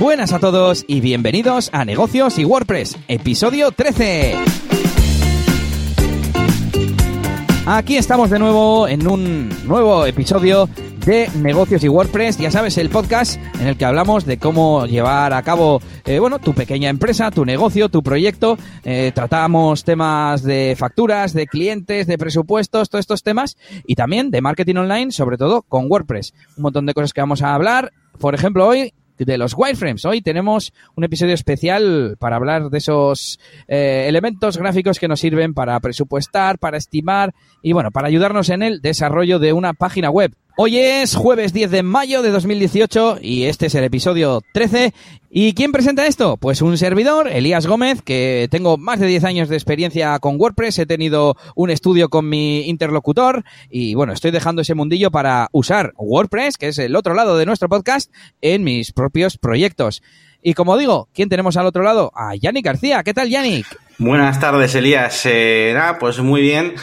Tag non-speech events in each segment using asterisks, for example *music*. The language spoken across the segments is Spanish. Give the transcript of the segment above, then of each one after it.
Buenas a todos y bienvenidos a Negocios y WordPress, episodio 13. Aquí estamos de nuevo en un nuevo episodio de negocios y WordPress, ya sabes, el podcast en el que hablamos de cómo llevar a cabo, eh, bueno, tu pequeña empresa, tu negocio, tu proyecto. Eh, tratamos temas de facturas, de clientes, de presupuestos, todos estos temas y también de marketing online, sobre todo con WordPress. Un montón de cosas que vamos a hablar. Por ejemplo, hoy de los wireframes. Hoy tenemos un episodio especial para hablar de esos eh, elementos gráficos que nos sirven para presupuestar, para estimar y bueno, para ayudarnos en el desarrollo de una página web. Hoy es jueves 10 de mayo de 2018 y este es el episodio 13. ¿Y quién presenta esto? Pues un servidor, Elías Gómez, que tengo más de 10 años de experiencia con WordPress, he tenido un estudio con mi interlocutor y bueno, estoy dejando ese mundillo para usar WordPress, que es el otro lado de nuestro podcast, en mis propios proyectos. Y como digo, ¿quién tenemos al otro lado? A Yannick García. ¿Qué tal, Yannick? Buenas tardes, Elías. Eh, pues muy bien.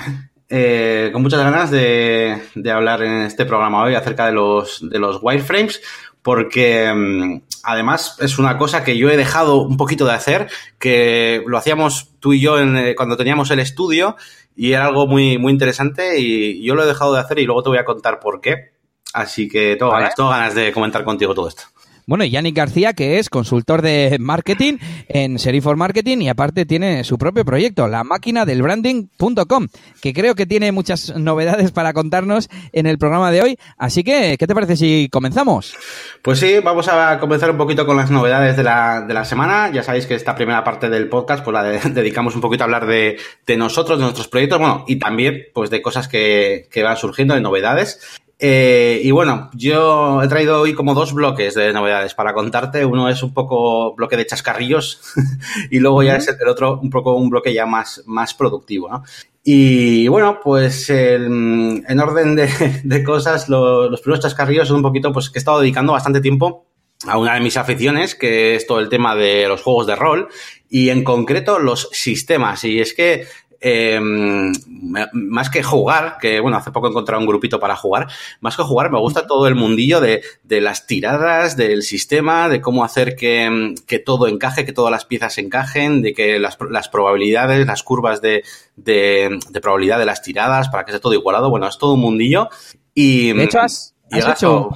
Eh, con muchas ganas de, hablar en este programa hoy acerca de los, de los wireframes, porque mm, además es una cosa que yo he dejado un poquito de hacer, que lo hacíamos tú y yo en, eh, cuando teníamos el estudio y era algo muy, muy interesante y yo lo he dejado de hacer y luego te voy a contar por qué. Así que tengo ganas, tengo ganas de comentar contigo todo esto. Bueno, y Yannick García, que es consultor de marketing en Serifor Marketing y aparte tiene su propio proyecto, la máquina del branding.com, que creo que tiene muchas novedades para contarnos en el programa de hoy. Así que, ¿qué te parece si comenzamos? Pues sí, vamos a comenzar un poquito con las novedades de la, de la semana. Ya sabéis que esta primera parte del podcast pues la *laughs* dedicamos un poquito a hablar de, de nosotros, de nuestros proyectos, bueno, y también pues de cosas que, que van surgiendo, de novedades. Eh, y bueno, yo he traído hoy como dos bloques de novedades para contarte. Uno es un poco bloque de chascarrillos *laughs* y luego ya es el otro un poco un bloque ya más, más productivo, ¿no? Y bueno, pues en orden de, *laughs* cosas, los primeros chascarrillos son un poquito, pues que he estado dedicando bastante tiempo a una de mis aficiones, que es todo el tema de los juegos de rol y en concreto los sistemas. Y es que eh, más que jugar, que bueno, hace poco he encontrado un grupito para jugar, más que jugar me gusta todo el mundillo de, de las tiradas, del sistema, de cómo hacer que, que, todo encaje, que todas las piezas encajen, de que las, las probabilidades, las curvas de, de, de, probabilidad de las tiradas, para que esté todo igualado, bueno, es todo un mundillo. Y, de hecho, has, hecho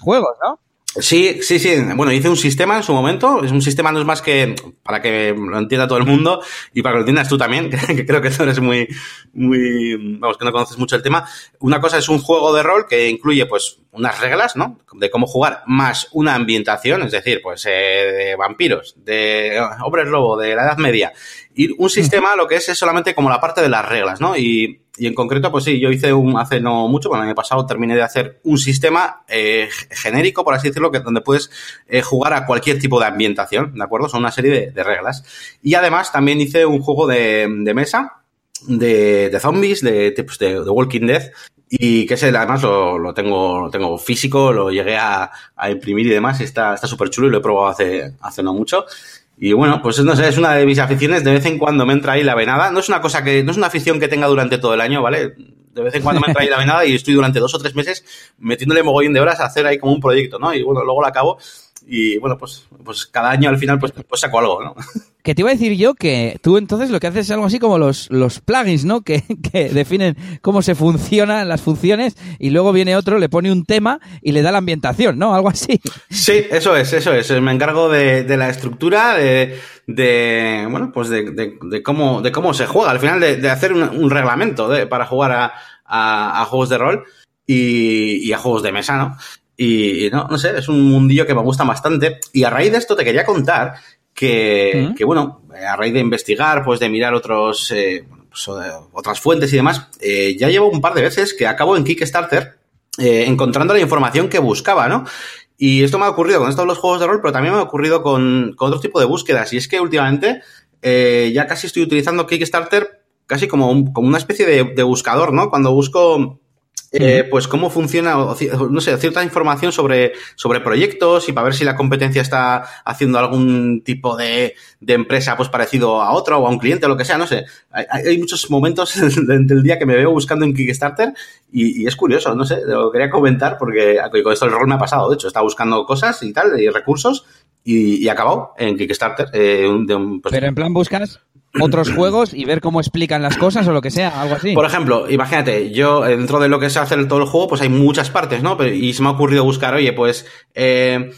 juegos, ¿no? Sí, sí, sí. Bueno, hice un sistema en su momento. Es un sistema no es más que para que lo entienda todo el mundo y para que lo entiendas tú también, *laughs* que creo que tú eres muy, muy, vamos, que no conoces mucho el tema. Una cosa es un juego de rol que incluye, pues, unas reglas, ¿no? De cómo jugar, más una ambientación, es decir, pues, eh, de vampiros, de hombres lobo, de la Edad Media. Y un sistema lo que es es solamente como la parte de las reglas, ¿no? Y y en concreto, pues sí, yo hice un, hace no mucho, bueno, el año pasado terminé de hacer un sistema eh, genérico, por así decirlo, que donde puedes eh, jugar a cualquier tipo de ambientación, ¿de acuerdo? Son una serie de, reglas. Y además también hice un juego de, mesa de, zombies, de, pues de, Walking Dead, y que ese además lo, lo, tengo, lo tengo físico, lo llegué a, a imprimir y demás, y está súper chulo y lo he probado hace, hace no mucho. Y bueno, pues no sé, es una de mis aficiones. De vez en cuando me entra ahí la venada. No es una cosa que, no es una afición que tenga durante todo el año, ¿vale? De vez en cuando me entra ahí la venada y estoy durante dos o tres meses metiéndole mogollón de horas a hacer ahí como un proyecto, ¿no? Y bueno, luego lo acabo y bueno, pues, pues cada año al final pues, pues saco algo, ¿no? *laughs* Que te iba a decir yo que tú entonces lo que haces es algo así como los, los plugins, ¿no? Que, que definen cómo se funcionan las funciones y luego viene otro, le pone un tema y le da la ambientación, ¿no? Algo así. Sí, eso es, eso es. Me encargo de, de la estructura, de, de bueno, pues de, de, cómo, de cómo se juega. Al final de, hacer un, reglamento para jugar a, a, a juegos de rol y, y, a juegos de mesa, ¿no? Y, no, no sé, es un mundillo que me gusta bastante. Y a raíz de esto te quería contar que, que bueno, a raíz de investigar, pues de mirar otros, eh, pues, otras fuentes y demás, eh, ya llevo un par de veces que acabo en Kickstarter eh, encontrando la información que buscaba, ¿no? Y esto me ha ocurrido con estos los juegos de rol, pero también me ha ocurrido con, con otro tipo de búsquedas. Y es que últimamente ya casi estoy utilizando Kickstarter casi como, como una especie de, de buscador, ¿no? Cuando busco eh, pues cómo funciona, no sé, cierta información sobre, sobre proyectos y para ver si la competencia está haciendo algún tipo de, de empresa pues parecido a otro o a un cliente o lo que sea, no sé. Hay, hay muchos momentos *laughs* del día que me veo buscando en Kickstarter y, y, es curioso, no sé, lo quería comentar porque con esto el rol me ha pasado, de hecho, estaba buscando cosas y tal, y recursos y, y acabado en Kickstarter. Eh, de un, pues, Pero en plan buscas otros *clears throat* juegos y ver cómo explican las cosas o lo que sea, algo así. Por ejemplo, imagínate, yo eh, dentro de lo que se hace en todo el juego, pues hay muchas partes, ¿no? y se me ha ocurrido buscar, oye, pues eh,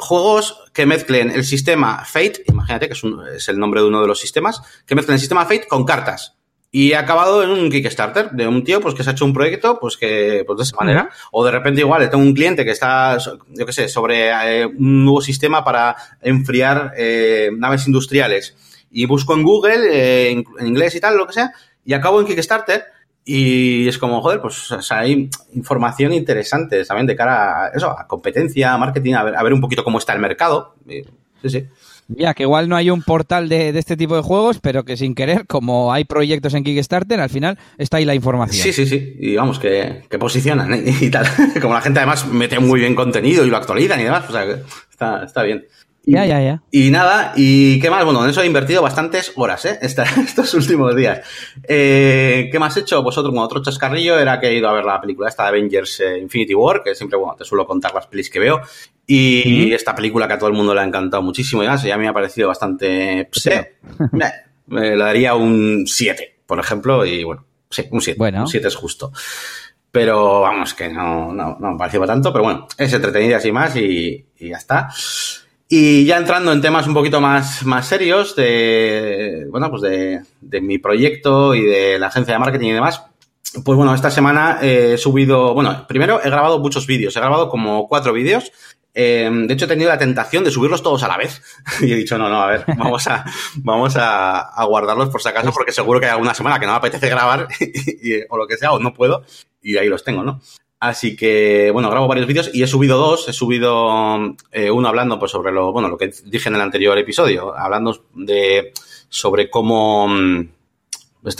juegos que mezclen el sistema Fate, imagínate que es, es, el nombre de uno de los sistemas, que mezclen el sistema Fate con cartas. Y he acabado en un Kickstarter de un tío pues que se ha hecho un proyecto pues que pues de esa manera. O de repente igual tengo un cliente que está, yo qué sé, sobre eh, un nuevo sistema para enfriar eh, naves industriales. Y busco en Google, eh, en, inglés y tal, lo que sea, y acabo en Kickstarter. Y es como, joder, pues o sea, hay información interesante también de cara a eso, a competencia, marketing, a ver, a ver un poquito cómo está el mercado. Sí, sí. Ya, que igual no hay un portal de, este tipo de juegos, pero que sin querer, como hay proyectos en Kickstarter, al final está ahí la información. Sí, sí, sí. Y vamos, que, que posicionan ¿eh? *laughs* y tal. *laughs* Como la gente además mete muy bien contenido y lo actualizan y demás, o sea, está, está bien. Ya, ya, ya. Y nada, ¿y qué más? Bueno, en eso he invertido bastantes horas, ¿eh? *laughs* estos últimos días. Eh, ¿Qué más he hecho? Pues otro, bueno, otro chascarrillo era que he ido a ver la película esta de Avengers eh, Infinity War, que siempre, bueno, te suelo contar las pelis que veo. Y esta película que a todo el mundo le ha encantado muchísimo y ya me ha parecido bastante... Sí, *laughs* me, le daría un 7, por ejemplo, y bueno, sí, un 7. Bueno. Un 7 es justo. Pero vamos, que no, no, no me pareció tanto, pero bueno, es entretenida así más y, y ya está. Y ya entrando en temas un poquito más, más serios de, bueno, pues de, de mi proyecto y de la agencia de marketing y demás, pues bueno, esta semana he subido, bueno, primero he grabado muchos vídeos, he grabado como cuatro vídeos. Eh, de hecho, he tenido la tentación de subirlos todos a la vez. *laughs* y he dicho, no, no, a ver, vamos a, vamos a, guardarlos por si acaso, porque seguro que hay alguna semana que no me apetece grabar *laughs* o lo que sea, o no puedo, y ahí los tengo, ¿no? Así que, bueno, grabo varios vídeos y he subido dos. He subido eh, uno hablando pues, sobre lo, bueno, lo que dije en el anterior episodio, hablando de sobre cómo. Mm,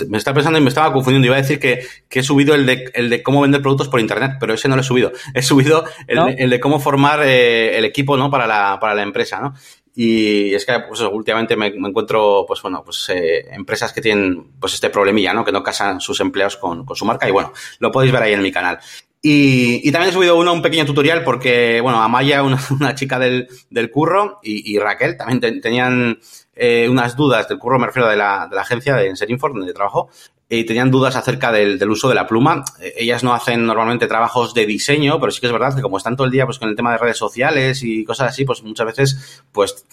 me estaba pensando y me estaba confundiendo. Iba a decir que, que he subido el de, el de cómo vender productos por internet, pero ese no lo he subido. He subido el, de, el de, cómo formar eh, el equipo, ¿no? Para la, para la empresa, ¿no? Y es que pues, últimamente me, me, encuentro, pues bueno, pues eh, empresas que tienen pues este problemilla, ¿no? Que no casan sus empleados con, con, su marca y bueno, lo podéis ver ahí en mi canal. Y, y, también he subido uno, un pequeño tutorial porque, bueno, Amaya, una, *laughs* una chica del, del curro, y, Raquel también te, tenían eh, unas dudas del curro, me refiero de la, de la agencia de Serinfor, donde trabajo, y tenían dudas acerca del, del, uso de la pluma. Eh, ellas no hacen normalmente trabajos de diseño, pero sí que es verdad que como están todo el día pues con el tema de redes sociales y cosas así, pues muchas veces pues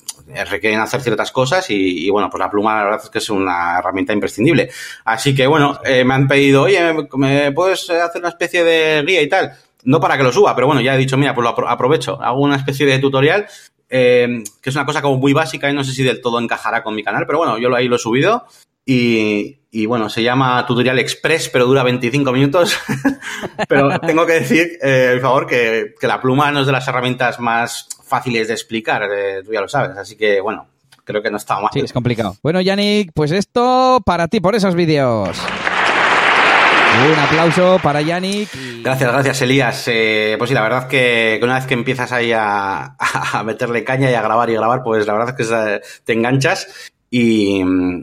requieren hacer ciertas cosas y, bueno, pues la pluma la verdad es que es una herramienta imprescindible. Así que bueno, eh, me han pedido, oye, ¿me puedes hacer una especie de guía y tal? No para que lo suba, pero bueno, ya he dicho, mira, pues lo aprovecho, hago una especie de tutorial eh, que es una cosa como muy básica y no sé si del todo encajará con mi canal, pero bueno, yo ahí lo he subido y, bueno, se llama Tutorial Express, pero dura 25 minutos. *laughs* pero tengo que decir, eh, por favor, que, la pluma no es de las herramientas más fáciles de explicar, eh, tú ya lo sabes. Así que bueno, creo que no está mal. Sí, es complicado. Bueno, Yannick, pues esto para ti, por esos vídeos. Un aplauso para Yannick. Y... Gracias, gracias, Elías. Eh, pues sí, la verdad que, que, una vez que empiezas ahí a, *laughs* a, meterle caña y a grabar y grabar, pues la verdad es que te enganchas. Y,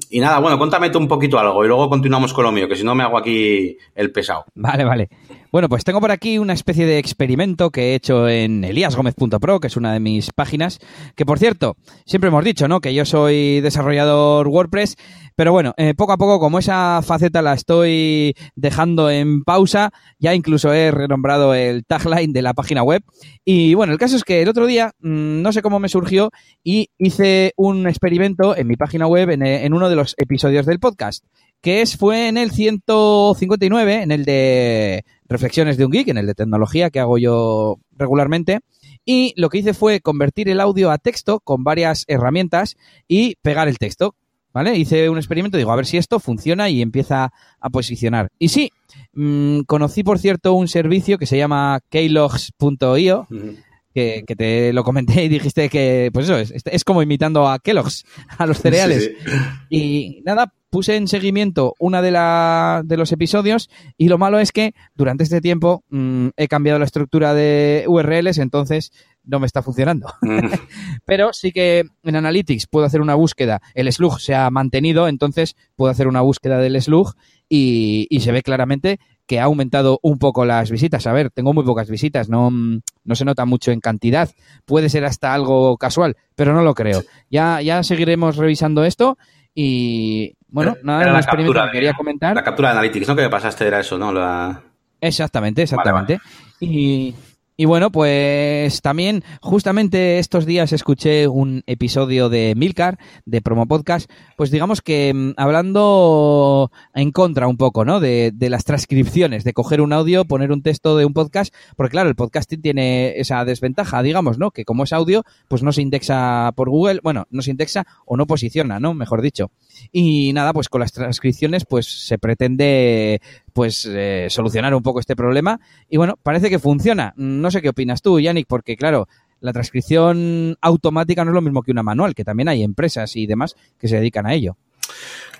y, nada, bueno, cuéntame tú un poquito algo y luego continuamos con lo mío, que si no me hago aquí el pesado. Vale, vale. Bueno, pues tengo por aquí una especie de experimento que he hecho en eliasgomez.pro, que es una de mis páginas, que por cierto, siempre hemos dicho, ¿no? Que yo soy desarrollador WordPress, pero bueno, eh, poco a poco, como esa faceta la estoy dejando en pausa, ya incluso he renombrado el tagline de la página web. Y bueno, el caso es que el otro día, mmm, no sé cómo me surgió, y hice un experimento en mi página web en, en uno de los episodios del podcast que es, fue en el 159, en el de Reflexiones de un Geek, en el de tecnología que hago yo regularmente. Y lo que hice fue convertir el audio a texto con varias herramientas y pegar el texto. ¿Vale? Hice un experimento, digo, a ver si esto funciona y empieza a posicionar. Y sí, mmm, conocí, por cierto, un servicio que se llama keylogs.io. Uh -huh. Que, que, te lo comenté y dijiste que, pues eso, es, es como imitando a Kellogg's, a los cereales. Sí, sí. Y nada, puse en seguimiento una de, la, de los episodios y lo malo es que durante este tiempo mmm, he cambiado la estructura de URLs, entonces no me está funcionando. Mm. *laughs* Pero sí que en Analytics puedo hacer una búsqueda, el slug se ha mantenido, entonces puedo hacer una búsqueda del slug y, y se ve claramente que ha aumentado un poco las visitas. A ver, tengo muy pocas visitas, no, no se nota mucho en cantidad. Puede ser hasta algo casual, pero no lo creo. Ya, ya seguiremos revisando esto y bueno, nada, Era un la experimento que quería comentar. La captura de Analytics, ¿no? Que me pasaste era eso, ¿no? La... Exactamente, exactamente. Y, y bueno, pues también justamente estos días escuché un episodio de Milcar, de Promo Podcast, pues digamos que mm, hablando en contra un poco, ¿no? De, de las transcripciones, de coger un audio, poner un texto de un podcast, porque claro, el podcasting tiene esa desventaja, digamos, ¿no? Que como es audio, pues no se indexa por Google, bueno, no se indexa o no posiciona, ¿no? Mejor dicho. Y nada, pues con las transcripciones, pues se pretende pues eh, solucionar un poco este problema y bueno, parece que funciona. No sé qué opinas tú, Yannick, porque claro, la transcripción automática no es lo mismo que una manual, que también hay empresas y demás que se dedican a ello.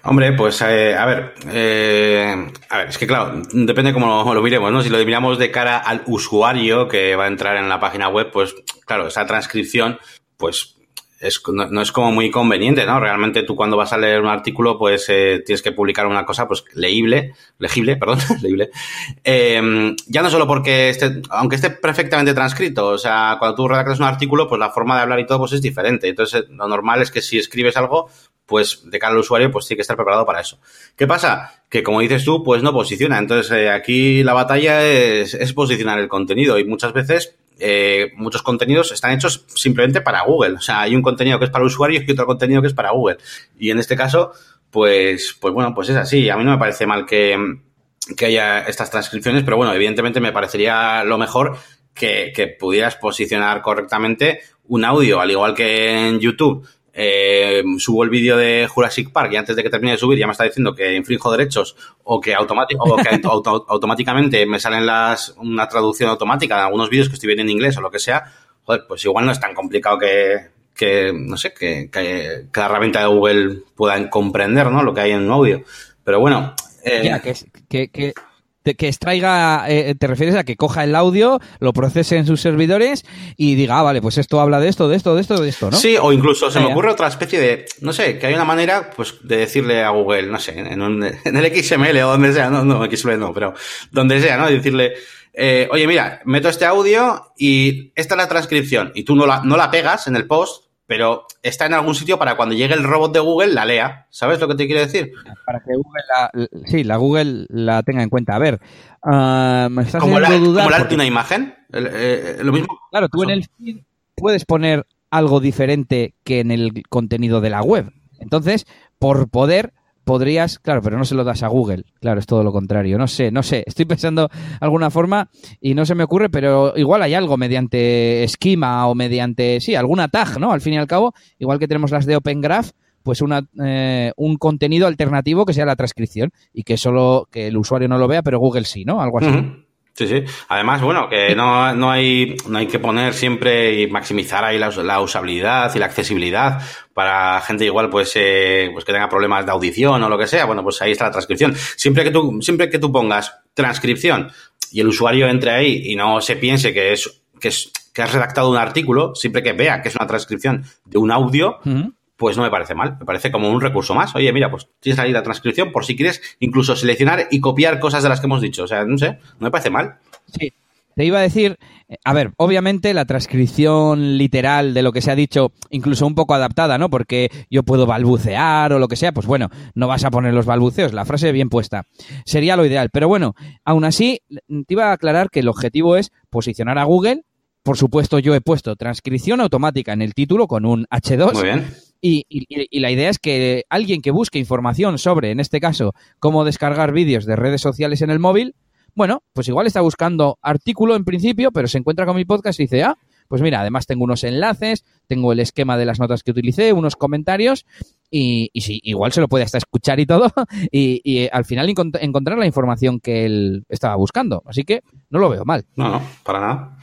Hombre, pues eh, a ver, eh, a ver, es que claro, depende cómo lo, lo miremos, ¿no? Si lo miramos de cara al usuario que va a entrar en la página web, pues claro, esa transcripción, pues es, no, no es como muy conveniente, ¿no? Realmente tú cuando vas a leer un artículo, pues eh, tienes que publicar una cosa, pues leíble, legible, *laughs* perdón, leíble. Eh, ya no solo porque esté, aunque esté perfectamente transcrito, o sea, cuando tú redactas un artículo, pues la forma de hablar y todo, pues es diferente. Entonces, lo normal es que si escribes algo, pues de cara al usuario, pues tiene que estar preparado para eso. ¿Qué pasa? Que como dices tú, pues no posiciona. Entonces, eh, aquí la batalla es, es posicionar el contenido y muchas veces eh, muchos contenidos están hechos simplemente para Google. O sea, hay un contenido que es para el usuario y otro contenido que es para Google. Y en este caso, pues, pues bueno, pues es así. A mí no me parece mal que, que haya estas transcripciones, pero bueno, evidentemente me parecería lo mejor que, que pudieras posicionar correctamente un audio, al igual que en YouTube. Eh, subo el vídeo de Jurassic Park y antes de que termine de subir ya me está diciendo que infrinjo derechos o que, automáticamente me salen las una traducción automática de algunos vídeos que estoy viendo en inglés o lo que sea, joder, pues igual no es tan complicado que, que no sé, que, que, la herramienta de Google pueda comprender, ¿no? Lo que hay en un audio. Pero bueno, eh, que, que, extraiga, eh, te refieres a que coja el audio, lo procese en sus servidores y diga, ah, vale, pues esto habla de esto, de esto, de esto, de esto, ¿no? Sí, o incluso se me ocurre otra especie de, no sé, que hay una manera, pues, de decirle a Google, no sé, en, un- en el XML o donde sea, no, no, XML no, pero donde sea, ¿no? Decirle, eh, oye, mira, meto este audio y esta es la transcripción y tú no la, no la pegas en el post, pero está en algún sitio para cuando llegue el robot de Google la lea. ¿Sabes lo que te quiero decir? Para que Google la, sí, la Google la tenga en cuenta. A ver, me estás Como, la, dudar como la porque- una imagen, el- eh, lo mismo. Claro, tú en el feed puedes poner algo diferente que en el contenido de la web. Entonces, por poder, podrías, claro, pero no se lo das a Google. Claro, es todo lo contrario. No sé, no sé. Estoy pensando alguna forma y no se me ocurre, pero igual hay algo mediante esquema o mediante, sí, alguna tag, ¿no? Al fin y al cabo, igual que tenemos las de Open Graph, pues una, eh, un contenido alternativo que sea la transcripción y que solo que el usuario no lo vea, pero Google sí, ¿no? Algo así. Sí, sí. Además, bueno, que no, no, hay, no hay que poner siempre y maximizar ahí la, us- la usabilidad y la accesibilidad para gente igual pues, eh, pues que tenga problemas de audición o lo que sea. Bueno, pues ahí está la transcripción. Siempre que tú, siempre que tú pongas transcripción y el usuario entre ahí y no se piense que es, que es, que has redactado un artículo, siempre que vea que es una transcripción de un audio, Ujú. Pues no me parece mal. Me parece como un recurso más. Oye, mira, pues tienes ahí la transcripción por si quieres incluso seleccionar y copiar cosas de las que hemos dicho. O sea, no sé, no me parece mal. Sí. Te iba a decir, eh, a ver, obviamente la transcripción literal de lo que se ha dicho, incluso un poco adaptada, ¿no? Porque yo puedo balbucear o lo que sea, pues bueno, no vas a poner los balbuceos, la frase bien puesta. Sería lo ideal. Pero bueno, aún así, te iba a aclarar que el objetivo es posicionar a Google. Por supuesto, yo he puesto transcripción automática en el título con un H2. Muy bien. Y, y- y la idea es que alguien que busque información sobre, en este caso, cómo descargar vídeos de redes sociales en el móvil, bueno, pues igual está buscando artículo en principio, pero se encuentra con mi podcast y dice, ah, pues mira, además tengo unos enlaces, tengo el esquema de las notas que utilicé, unos comentarios, y, sí, igual se lo puede hasta escuchar y todo, *laughs* y, y, eh, al final encont- encontrar la información que él estaba buscando. Así que no lo veo mal. No, no, para nada.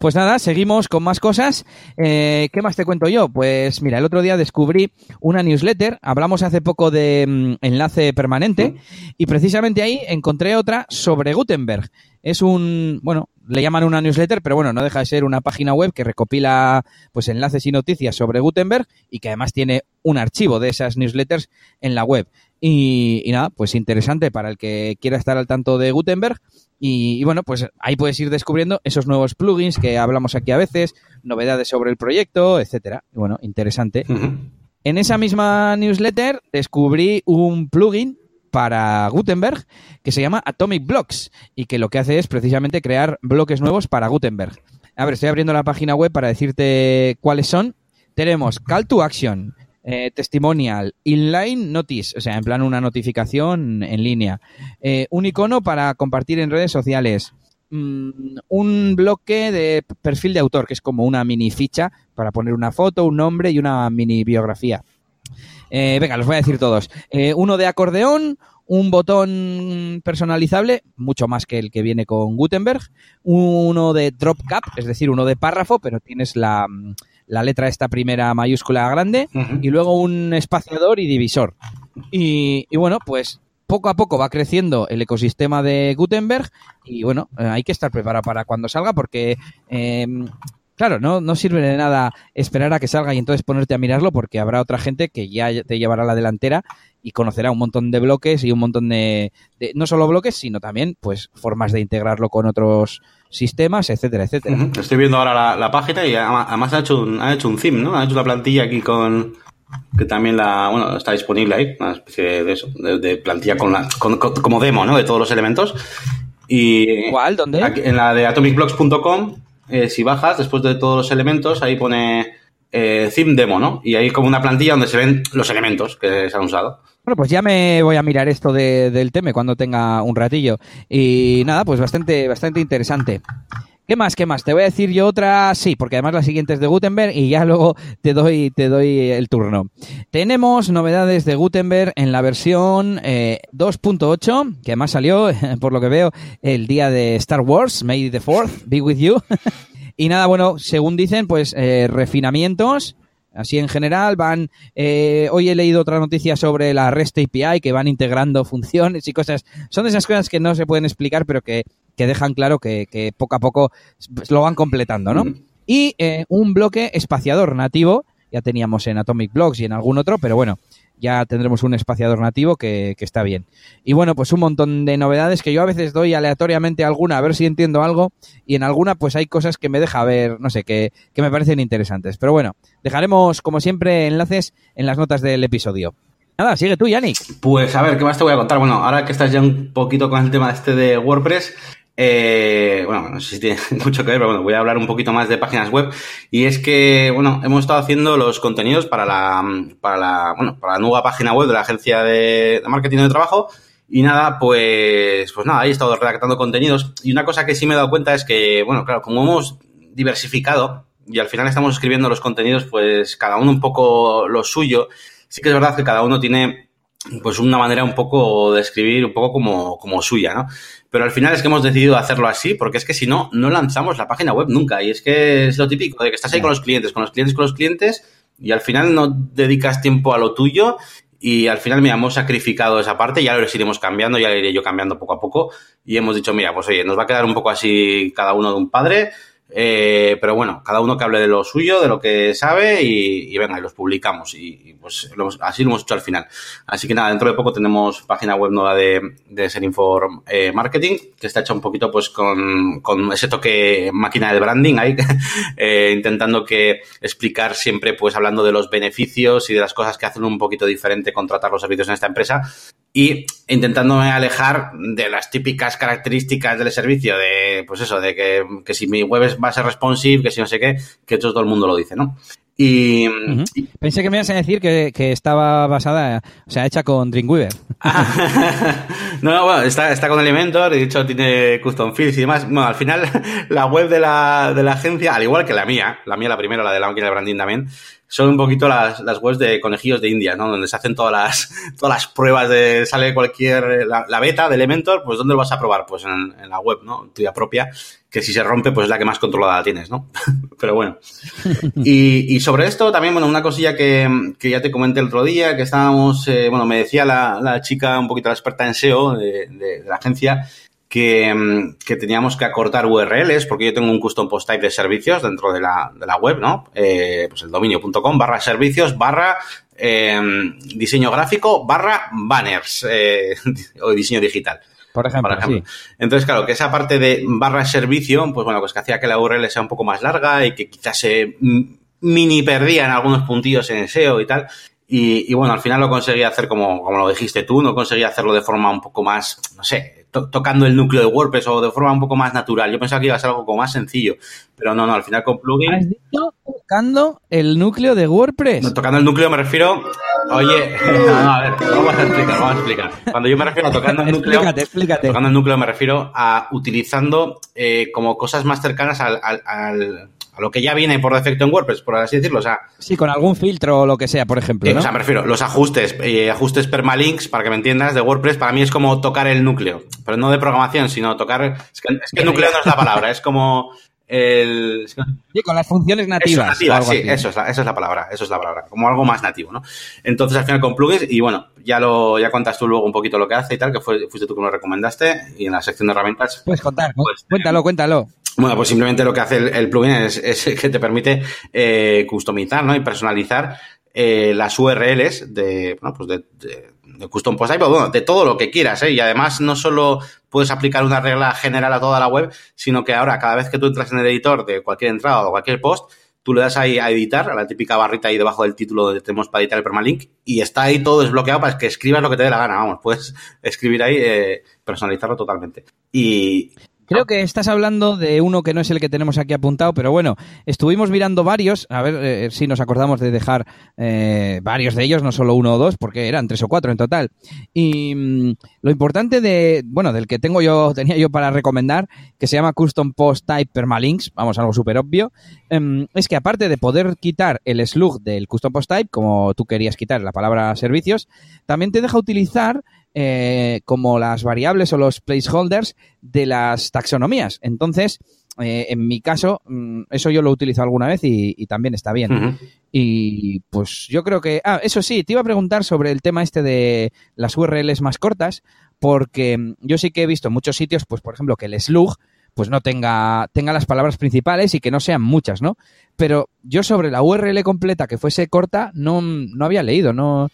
Pues nada, seguimos con más cosas. Eh, ¿Qué más te cuento yo? Pues mira, el otro día descubrí una newsletter, hablamos hace poco de mm, enlace permanente y precisamente ahí encontré otra sobre Gutenberg. es un, bueno, le llaman una newsletter, pero bueno, no deja de ser una página web que recopila pues enlaces y noticias sobre Gutenberg y que además tiene un archivo de esas newsletters en la web. Y, nada, pues interesante para el que quiera estar al tanto de Gutenberg. Y, bueno, pues ahí puedes ir descubriendo esos nuevos plugins que hablamos aquí a veces, novedades sobre el proyecto, etcétera. Y bueno, interesante. En esa misma newsletter descubrí un plugin para Gutenberg que se llama Atomic Blocks y que lo que hace es precisamente crear bloques nuevos para Gutenberg. A ver, estoy abriendo la página web para decirte cuáles son. Tenemos Call to Action, eh, Testimonial, Inline Notice, o sea, en plan una notificación en línea, eh, un icono para compartir en redes sociales, mm, un bloque de perfil de autor, que es como una mini ficha para poner una foto, un nombre y una mini biografía. Eh, venga, los voy a decir todos. Eh, uno de acordeón, un botón personalizable, mucho más que el que viene con Gutenberg, uno de drop cap, es decir, uno de párrafo, pero tienes la, la letra esta primera mayúscula grande, y luego un espaciador y divisor. Y, y, bueno, pues poco a poco va creciendo el ecosistema de Gutenberg y bueno, eh, hay que estar preparado para cuando salga porque eh, claro, no, no sirve de nada esperar a que salga y entonces ponerte a mirarlo porque habrá otra gente que ya te llevará la delantera y conocerá un montón de bloques y un montón de, no solo bloques, sino también pues formas de integrarlo con otros sistemas, etcétera, etcétera. Estoy viendo ahora la, página y además ha hecho un, ha hecho un theme, ¿no? Ha hecho una plantilla aquí con que también la, bueno, está disponible ahí, una especie de eso, de, plantilla con la, como demo, ¿no? De todos los elementos. Y ¿Cuál? ¿Dónde? en la de atomicblocks.com eh, si bajas, después de todos los elementos, ahí pone eh, theme demo, ¿no? Y hay como una plantilla donde se ven los elementos que se han usado. Bueno, pues ya me voy a mirar esto del tema cuando tenga un ratillo. Y nada, pues bastante, bastante interesante. ¿Qué más? ¿Qué más? Te voy a decir yo otra, sí, porque además la siguiente es de Gutenberg y ya *laughs* luego te doy, te doy el turno. Tenemos novedades de Gutenberg en la versión 2.8, eh, que además salió, *laughs* por lo que veo, el día de Star Wars, May the 4th, be with you. *laughs* y nada, bueno, según dicen, pues eh, refinamientos Así en general van. Eh, hoy he leído otra noticia sobre la REST API que van integrando funciones y cosas. Son de esas cosas que no se pueden explicar, pero que, dejan claro que, poco a poco lo van completando, ¿no? Y eh, un bloque espaciador nativo. Ya teníamos en Atomic Blocks y en algún otro, pero bueno, ya tendremos un espaciador nativo que, está bien. Y bueno, pues un montón de novedades que yo a veces doy aleatoriamente alguna a ver si entiendo algo y en alguna pues hay cosas que me deja ver, no sé, que, que me parecen interesantes. Pero bueno, dejaremos como siempre enlaces en las notas del episodio. Nada, sigue tú, Yannick. Pues a ver, ¿qué más te voy a contar? Bueno, ahora que estás ya un poquito con el tema este de WordPress, eh, bueno, no sé si tiene *laughs* mucho que ver, pero bueno, voy a hablar un poquito más de páginas web. Y es que, bueno, hemos estado haciendo los contenidos para la, para la, bueno, para la nueva página web de la agencia de, marketing de trabajo. Y nada, pues, pues nada, ahí he estado redactando contenidos. Y una cosa que sí me he dado cuenta es que, bueno, claro, como hemos diversificado y al final estamos escribiendo los contenidos, pues cada uno un poco lo suyo. Sí que es verdad que cada uno tiene pues una manera un poco de escribir un poco como, como suya, ¿no? Pero al final es que hemos decidido hacerlo así, porque es que si no, no lanzamos la página web nunca. Y es que es lo típico, de que estás ahí con los clientes, con los clientes, con los clientes, y al final no dedicas tiempo a lo tuyo. Y al final, mira, hemos sacrificado esa parte, ya lo iremos cambiando, ya lo iré yo cambiando poco a poco. Y hemos dicho, mira, pues oye, nos va a quedar un poco así cada uno de un padre eh, pero bueno, cada uno que hable de lo suyo, de lo que sabe y, venga, y los publicamos. Y, pues así lo hemos hecho al final. Así que nada, dentro de poco tenemos página web nueva de, de Serinform eh, Marketing, que está hecha un poquito pues con, con ese toque máquina de branding ahí, *laughs* eh, intentando que explicar siempre pues hablando de los beneficios y de las cosas que hacen un poquito diferente contratar los servicios en esta empresa y intentándome alejar de las típicas características del servicio, de pues eso, de que, que si mi web va a ser responsive, que si no sé qué, que todo el mundo lo dice, ¿no? Y, Pensé que me ibas a decir que, estaba basada, o sea, hecha con Dreamweaver. *laughs* no, no, bueno, está, está con Elementor, de hecho tiene custom fields y demás. Bueno, al final *laughs* la web de la, de la agencia, al igual que la mía, la mía la primera, la de la máquina de branding también, son un poquito las, las webs de conejillos de India, ¿no? Donde se hacen todas las, *laughs* todas las pruebas de, sale cualquier, la, beta de Elementor, pues ¿dónde lo vas a probar? Pues en, en, la web, ¿no? Tuya propia, que si se rompe, pues es la que más controlada tienes, ¿no? *laughs* Pero bueno. *laughs* Y, y, sobre esto también, bueno, una cosilla que, que ya te comenté el otro día, que estábamos, eh, bueno, me decía la, la chica, un poquito la experta en SEO de, de, de la agencia, que, mm, que, teníamos que acortar URLs, porque yo tengo un custom post type de servicios dentro de la, de la web, ¿no? Eh, pues el dominio.com barra servicios barra eh, diseño gráfico barra banners eh, *laughs* o diseño digital. Por ejemplo, Sí. Entonces, claro, que esa parte de barra servicio, pues bueno, pues que hacía que la URL sea un poco más larga y que quizás se mini perdía en algunos puntillos en el SEO y tal. Y, bueno, al final lo conseguí hacer como, como lo dijiste tú, no conseguí hacerlo de forma un poco más, no sé, tocando el núcleo de WordPress o de forma un poco más natural. Yo pensaba que iba a ser algo como más sencillo, pero no, no, al final con plugin... ¿Has dicho tocando el núcleo de WordPress? tocando el núcleo me refiero... Oye, *laughs* no, a ver, vamos a explicar, vamos a explicar. Cuando yo me refiero a tocando el núcleo... explícate, explícate. Tocando el núcleo me refiero a utilizando eh, como cosas más cercanas al, al lo que ya viene por defecto en WordPress, por así decirlo. O sea, sí, con algún filtro o lo que sea, por ejemplo. O sea, me refiero, los ajustes, eh, ajustes permalinks, para que me entiendas, de WordPress, para mí es como tocar el núcleo. Pero no de programación, sino tocar. Es que, es que núcleo no es la palabra, es como. El... Sí, con las funciones nativas. sí, eso es, la, es la palabra, eso es la palabra, como algo más nativo, ¿no? Entonces, al final con plugins, y bueno, ya lo, ya cuentas tú luego un poquito lo que hace y tal, que fue, fuiste tú que me lo recomendaste, y en la sección de herramientas. Puedes contar, pues, cuéntalo, cuéntalo. Bueno, pues simplemente lo que hace el, plugin es, que te permite eh, customizar ¿no? y personalizar eh, las URLs de, bueno, pues de, de, Custom Post Type, bueno, de todo lo que quieras. ¿eh? Y además no solo puedes aplicar una regla general a toda la web, sino que ahora cada vez que tú entras en el editor de cualquier entrada o cualquier post, tú le das ahí a editar, a la típica barrita ahí debajo del título donde tenemos para editar el permalink, y está ahí todo desbloqueado para que escribas lo que te dé la gana, vamos, puedes escribir ahí, eh, personalizarlo totalmente. Y, Creo que estás hablando de uno que no es el que tenemos aquí apuntado, pero bueno, estuvimos mirando varios, a ver eh, si nos acordamos de dejar eh, varios de ellos, no solo uno o dos, porque eran tres o cuatro en total. Y mm, lo importante de, bueno, del que tengo yo, *laughs* tenía yo para recomendar, que se llama Custom Post Type Permalinks, vamos, algo súper obvio, em, es que aparte de poder quitar el slug del Custom Post Type, como tú querías quitar la palabra servicios, también te deja utilizar eh, como las variables o los placeholders de las taxonomías. Entonces, eh, en mi caso, mm, eso yo lo he utilizado alguna vez y, también está bien. Y pues yo creo que... Ah, eso sí, te iba a preguntar sobre el tema este de las URLs más cortas, porque mm, yo sí que he visto en muchos sitios, pues por ejemplo, que el slug pues no tenga, tenga las palabras principales y que no sean muchas, ¿no? Pero yo sobre la URL completa que fuese corta no, no había leído, no...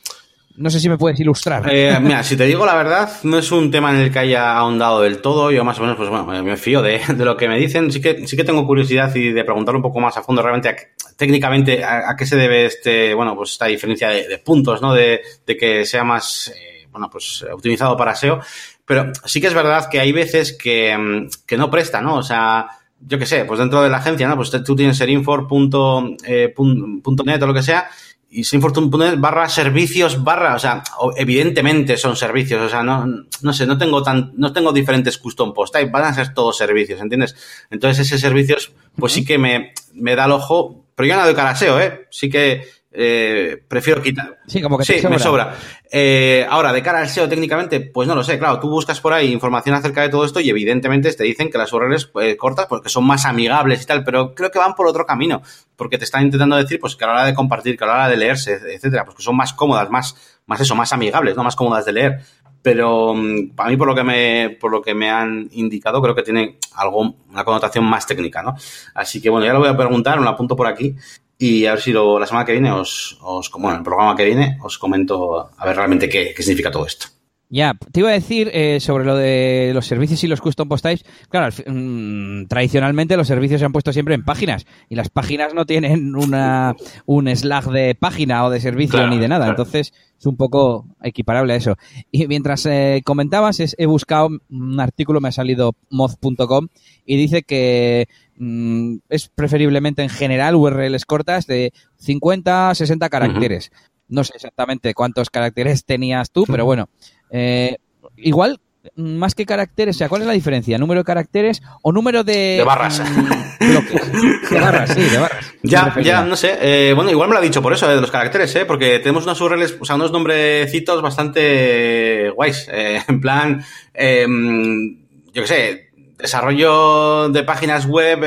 No sé si me puedes ilustrar. Eh, mira, si te digo la verdad, no es un tema en el que haya ahondado del todo. Yo más o menos, pues bueno, me fío de, lo que me dicen. Sí que, sí que tengo curiosidad y de preguntar un poco más a fondo realmente técnicamente a, qué se debe este, bueno, pues esta diferencia de, puntos, ¿no? De, que sea más, eh, bueno, pues optimizado para SEO. Pero sí que es verdad que hay veces que, mm, que no presta, ¿no? O sea, yo qué sé, pues dentro de la agencia, ¿no? Pues tú tienes serinfor.net eh, o lo que sea y Sinfortune.net barra servicios barra, o sea, evidentemente son servicios, o sea, no, no sé, no tengo tan, no tengo diferentes custom post type, van a ser todos servicios, ¿entiendes? Entonces ese servicios, pues sí que me, me da el ojo, pero yo no doy caraseo, ¿eh? Sí que eh, prefiero quitar. Sí, como que sí, me sobra. Eh, ahora, de cara al SEO técnicamente, pues no lo sé. Claro, tú buscas por ahí información acerca de todo esto y evidentemente te dicen que las URLs eh, cortas porque son más amigables y tal, pero creo que van por otro camino, porque te están intentando decir pues que a la hora de compartir, que a la hora de leerse, etcétera, pues que son más cómodas, más, más eso, más amigables, no más cómodas de leer. Pero mm, para mí, por lo que me, por lo que me han indicado, creo que tiene algo, una connotación más técnica, ¿no? Así que bueno, ya lo voy a preguntar, lo apunto por aquí y a ver si lo, la semana que viene os, os, bueno, en el programa que viene os comento a ver realmente qué, qué significa todo esto. Ya, te iba a decir eh, sobre lo de los servicios y los custom post types. Claro, mm, tradicionalmente los servicios se han puesto siempre en páginas y las páginas no tienen una, un slag de página o de servicio ni de nada. Entonces es un poco equiparable a eso. Y mientras eh, comentabas, he buscado un artículo, me ha salido moz.com y dice que mm, es preferiblemente en general URLs cortas de 50 a 60 caracteres. No sé exactamente cuántos caracteres tenías tú, pero bueno, eh, igual, más que caracteres, o sea, ¿cuál es la diferencia? ¿Número de caracteres o número de... De barras. Mm, de barras, sí, de barras. *laughs* Ya, ya, no sé. Eh, bueno, igual me lo ha dicho por eso, de los caracteres, ¿eh? Porque tenemos unos URLs, o sea, unos nombrecitos bastante guays. Eh, *laughs* en plan, yo qué sé, desarrollo de páginas web,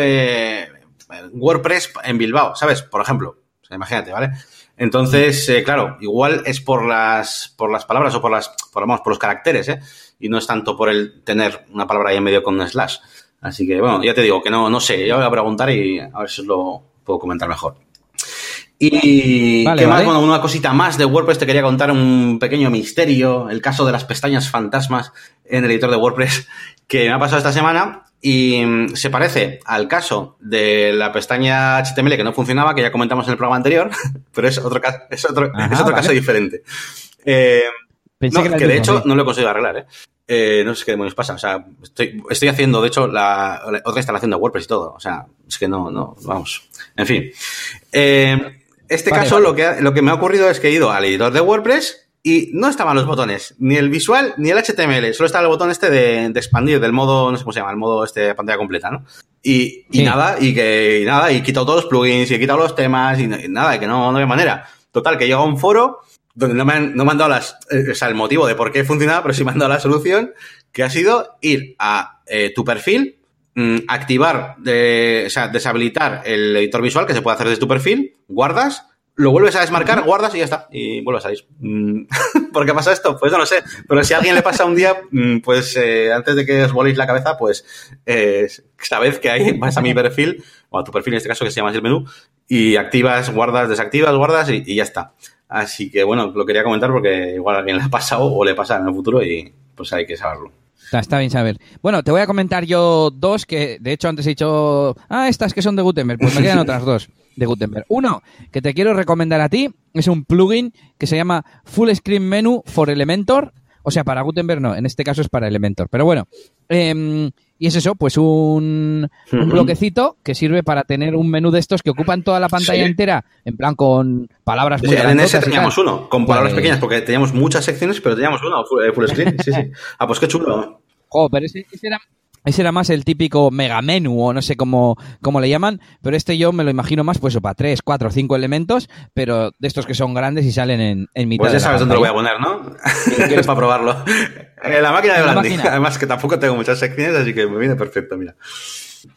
WordPress en Bilbao, ¿sabes? Por ejemplo. sea, imagínate, ¿vale? Entonces, eh, claro, igual es por las, por las palabras o por las, por, vamos, por los caracteres, ¿eh? Y no es tanto por el tener una palabra ahí en medio con un slash. Así que, bueno, ya te digo que no, no sé, yo voy a preguntar y a ver si os lo puedo comentar mejor. Y ¿qué más? Bueno, una cosita más de WordPress, te quería contar un pequeño misterio, el caso de las pestañas fantasmas en el editor de WordPress que me ha pasado esta semana y mm, se parece al caso de la pestaña HTML que no funcionaba, que ya comentamos en el programa anterior, *laughs* pero es otro, caso, es otro, es otro caso diferente. Eh, no, que, de hecho no lo he conseguido arreglar, ¿eh? ¿eh? no sé qué demonios pasa. O sea, estoy, estoy haciendo, de hecho, la, otra instalación de WordPress y todo. O sea, es que no, no, vamos. En fin. Eh, este caso, Lo, que, lo que me ha ocurrido es que he ido al editor de WordPress y no estaban los botones, ni el visual ni el HTML, solo estaba el botón este de, expandir, del modo, no sé cómo se llama, el modo este de pantalla completa, ¿no? Y, y nada, y que y nada, y he quitado todos los plugins, y he quitado los temas, y, nada, y que no, no había manera. Total, que llega a un foro donde no me han, no me han dado las, eh, o sea, el motivo de por qué funcionaba, pero sí me han dado la solución, que ha sido ir a eh, tu perfil, mm, activar, de, o sea, deshabilitar el editor visual que se puede hacer desde tu perfil, guardas, lo vuelves a desmarcar, guardas y ya está. Y vuelves a salir. Mm, *laughs* ¿Por qué pasa esto? Pues no lo sé. Pero si a alguien le pasa un día, mm, pues eh, antes de que os voléis la cabeza, pues eh, esta vez que hay, vas a mi perfil, o a tu perfil en este caso que se llama el menú, y activas, guardas, desactivas, guardas y, ya está. Así que bueno, lo quería comentar porque igual a alguien le ha pasado o le pasa en el futuro y pues hay que saberlo. Está, bien saber. Bueno, te voy a comentar yo dos que, de hecho, antes he dicho, ah, estas que son de Gutenberg, pues me quedan otras dos de Gutenberg. Uno que te quiero recomendar a ti es un plugin que se llama Full Screen Menu for Elementor. O sea, para Gutenberg no, en este caso es para Elementor. Pero bueno, em, y es eso, pues un, bloquecito que sirve para tener un menú de estos que ocupan toda la pantalla entera, en plan con palabras muy En ese teníamos uno, con palabras pues pequeñas, porque teníamos muchas secciones, pero teníamos uno, full, screen. Sí, sí. *laughs* Ah, pues qué chulo. Oh, pero ese, ese era ese era más el típico mega menú o no sé cómo, cómo le llaman, pero este yo me lo imagino más pues para tres, cuatro, cinco elementos, pero de estos que son grandes y salen en, en mitad. Pues ya sabes dónde lo voy a poner, ¿no? *laughs* Quieres para probarlo. En la máquina de branding. Además que tampoco tengo muchas secciones, así que me viene perfecto, mira.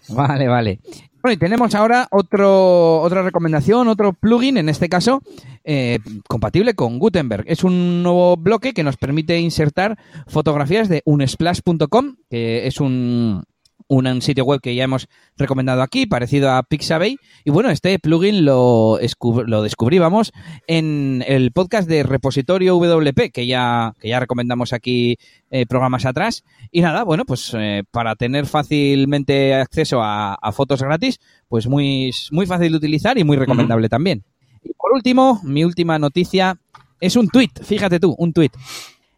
Vale, vale. Bueno, y tenemos ahora otro, otra recomendación, otro plugin, en este caso, eh, compatible con Gutenberg. Es un nuevo bloque que nos permite insertar fotografías de unsplash.com, que es un, un sitio web que ya hemos recomendado aquí, parecido a Pixabay. Y bueno, este plugin lo, lo descubríamos en el podcast de Repositorio WP, que ya, que ya recomendamos aquí eh, programas atrás. Y nada, bueno, pues eh, para tener fácilmente acceso a, fotos gratis, pues muy, muy fácil de utilizar y muy recomendable también. Y por último, mi última noticia es un tweet, fíjate tú, un tweet.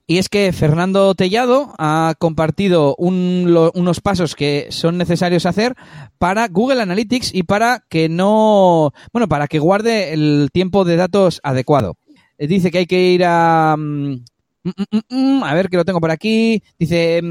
Y es que Fernando Tellado ha compartido unos pasos que son necesarios hacer para Google Analytics y para que no, bueno, para que guarde el tiempo de datos adecuado. Eh, dice que hay que ir a, mm, mm, mm, a ver que lo tengo por aquí. Dice,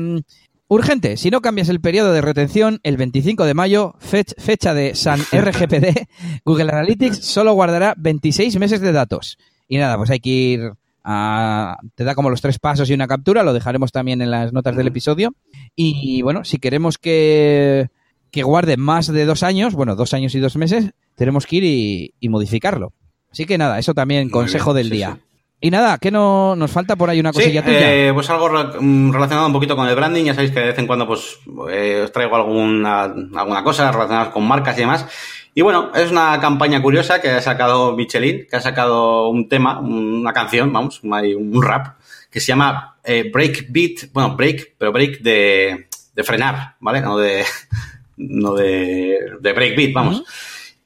urgente, si no cambias el periodo de retención, el 25 de mayo, fecha de San *laughs* RGPD, Google Analytics solo guardará 26 meses de datos. Y nada, pues hay que ir te da como los tres pasos y una captura, lo dejaremos también en las notas del episodio. Y bueno, si queremos que, que guarde más de dos años, bueno, dos años y dos meses, tenemos que ir y, modificarlo. Así que nada, eso también, consejo del día. Y nada, ¿qué no, nos falta por ahí una cosilla eh, pues algo mm, relacionado un poquito con el branding. Ya sabéis que de vez en cuando pues eh, os traigo alguna, alguna cosa relacionada con marcas y demás. Y bueno, es una campaña curiosa que ha sacado Michelin, que ha sacado un tema, una canción, vamos, un rap, que se llama eh, Break Beat, bueno, break, pero break de, de frenar, ¿vale? No de, *laughs* no de, de break beat, vamos.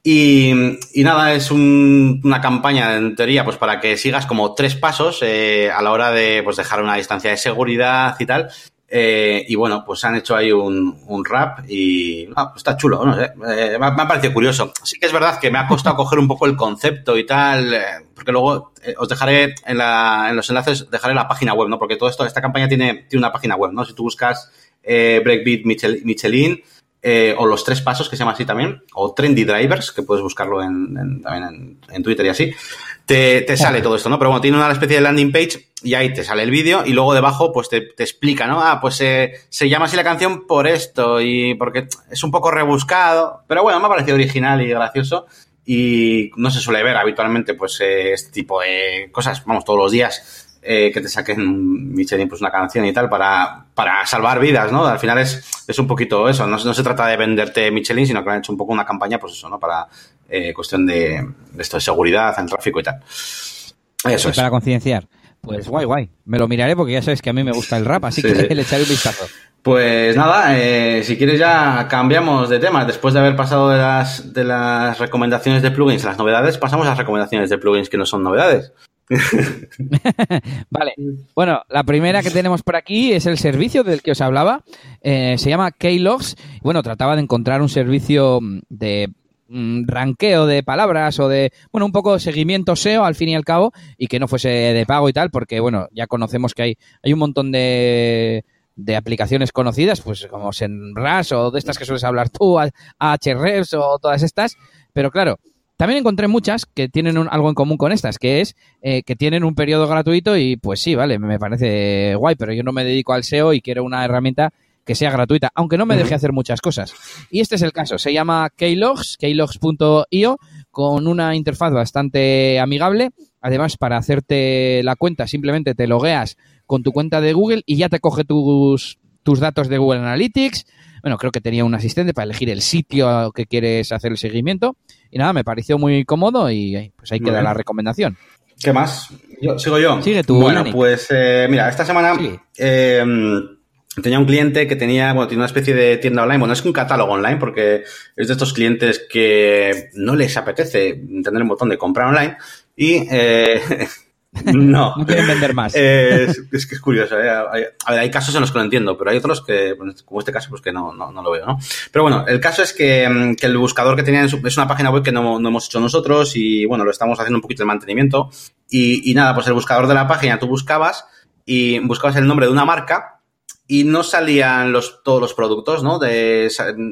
Y, y, nada, es un, una campaña en teoría pues para que sigas como tres pasos eh, a la hora de pues dejar una distancia de seguridad y tal. Eh, y bueno, pues han hecho ahí un, un rap y ah, pues está chulo, no sé, eh, me, ha, parecido curioso. Sí que es verdad que me ha costado *laughs* coger un poco el concepto y tal, eh, porque luego os dejaré en, la, en, los enlaces, dejaré la página web, ¿no? Porque todo esto, esta campaña tiene, tiene una página web, ¿no? Si tú buscas Breakbeat Michelin o los tres pasos, que se llama así también, o Trendy Drivers, que puedes buscarlo en, también en, en Twitter y así, te, te, sale todo esto, ¿no? Pero bueno, tiene una especie de landing page y ahí te sale el vídeo y luego debajo pues te, te explica, ¿no? Ah, pues eh, se llama así la canción por esto y porque es un poco rebuscado, pero bueno, me ha parecido original y gracioso y no se suele ver habitualmente pues eh, este tipo de cosas, vamos, todos los días. Eh, que te saquen Michelin pues una canción y tal para, para salvar vidas, ¿no? Al final es, es un poquito eso, no, no, se trata de venderte Michelin, sino que han hecho un poco una campaña, pues eso, ¿no? Para eh, cuestión de, de, esto de seguridad en tráfico y tal. Eso es. Para concienciar. Pues guay, guay. Me lo miraré porque ya sabes que a mí me gusta el rap, así sí, que sí. *laughs* le echaré un vistazo. Pues nada, eh, si quieres ya cambiamos de tema. Después de haber pasado de las, de las recomendaciones de plugins a las novedades, pasamos a las recomendaciones de plugins que no son novedades. *laughs* *laughs* vale. Bueno, la primera que tenemos por aquí es el servicio del que os hablaba. Eh, se llama Keylogs. Bueno, trataba de encontrar un servicio de mm, ranqueo de palabras o de, bueno, un poco de seguimiento SEO al fin y al cabo y que no fuese de pago y tal, porque, bueno, ya conocemos que hay, hay un montón de, de aplicaciones conocidas, pues como SEMrush o de estas que sueles hablar tú, Ahrefs o todas estas, pero claro, también encontré muchas que tienen un, algo en común con estas, que es eh, que tienen un periodo gratuito y pues sí, vale, me parece guay, pero yo no me dedico al SEO y quiero una herramienta que sea gratuita, aunque no me deje hacer muchas cosas. Y este es el caso, se llama Keylogs, keylogs.io, con una interfaz bastante amigable. Además, para hacerte la cuenta, simplemente te logueas con tu cuenta de Google y ya te coge tus, tus datos de Google Analytics. Bueno, creo que tenía un asistente para elegir el sitio que quieres hacer el seguimiento. Y nada, me pareció muy cómodo y pues ahí queda la recomendación. ¿Qué más? Yo, ¿Sigo yo? Sigue tú. Bueno, pues eh, mira, esta semana eh, tenía un cliente que tenía, bueno, tiene una especie de tienda online. Bueno, es un catálogo online porque es de estos clientes que no les apetece tener un botón de comprar online y eh, *laughs* no. no quieren vender más. Es, es, que es curioso. ¿eh? Hay, a ver, hay casos en los que lo entiendo, pero hay otros que, como este caso, pues que no, no, no lo veo, ¿no? Pero bueno, el caso es que, que el buscador que tenía su, es una página web que no, no, hemos hecho nosotros y, bueno, lo estamos haciendo un poquito de mantenimiento. Y, y nada, pues el buscador de la página tú buscabas y buscabas el nombre de una marca y no salían los, todos los productos, ¿no? De,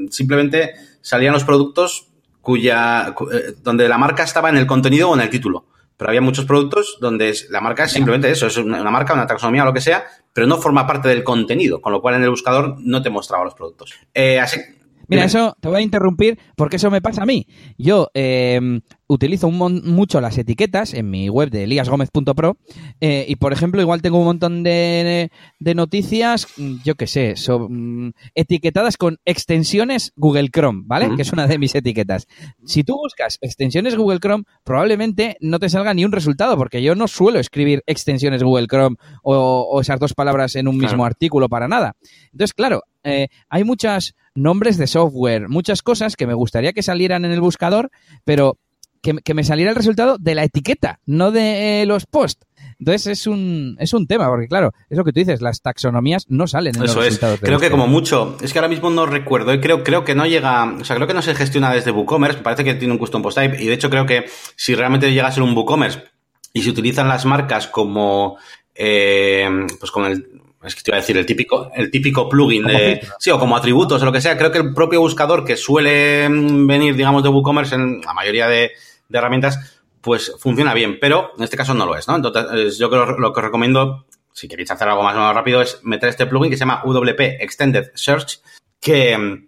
simplemente salían los productos cuya, eh, donde la marca estaba en el contenido o en el título. Pero había muchos productos donde la marca es simplemente eso, es una marca, una taxonomía o lo que sea, pero no forma parte del contenido, con lo cual en el buscador no te mostraba los productos. Eh, así, Mira, eso te voy a interrumpir porque eso me pasa a mí. Yo eh, utilizo un mucho las etiquetas en mi web de eliasgomez.pro eh, y, por ejemplo, igual tengo un montón de, de noticias, yo qué sé, so, um, etiquetadas con extensiones Google Chrome, ¿vale? Uh -huh. Que es una de mis etiquetas. Si tú buscas extensiones Google Chrome, probablemente no te salga ni un resultado porque yo no suelo escribir extensiones Google Chrome o, o esas dos palabras en un claro. mismo artículo para nada. Entonces, claro, eh, hay muchos nombres de software, muchas cosas que me gustaría que salieran en el buscador, pero que, que me saliera el resultado de la etiqueta, no de eh, los posts. Entonces es un, es un tema, porque claro, es lo que tú dices, las taxonomías no salen en Eso los es. Creo que como mucho, es que ahora mismo no recuerdo, y creo, creo que no llega, o sea, creo que no se gestiona desde WooCommerce, me parece que tiene un custom post type, y de hecho creo que si realmente llega a ser un WooCommerce y se utilizan las marcas como, eh, pues con el, es que te iba a decir el típico, el típico plugin de, sí, o como atributos o lo que sea. Creo que el propio buscador que suele venir, digamos, de WooCommerce en la mayoría de, de herramientas, pues funciona bien, pero en este caso no lo es, ¿no? Entonces, yo creo lo que os recomiendo, si queréis hacer algo más o menos rápido, es meter este plugin que se llama WP Extended Search, que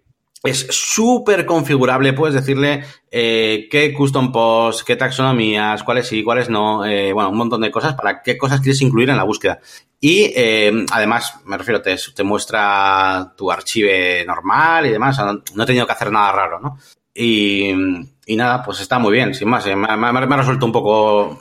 es súper configurable, puedes decirle eh, qué custom posts, qué taxonomías, cuáles sí, cuáles no, eh, bueno, un montón de cosas para qué cosas quieres incluir en la búsqueda. Y eh, además, me refiero, te, te, muestra tu archivo normal y demás, no, he tenido que hacer nada raro, ¿no? Y, y nada, pues está muy bien, sin más, me, ha resuelto un poco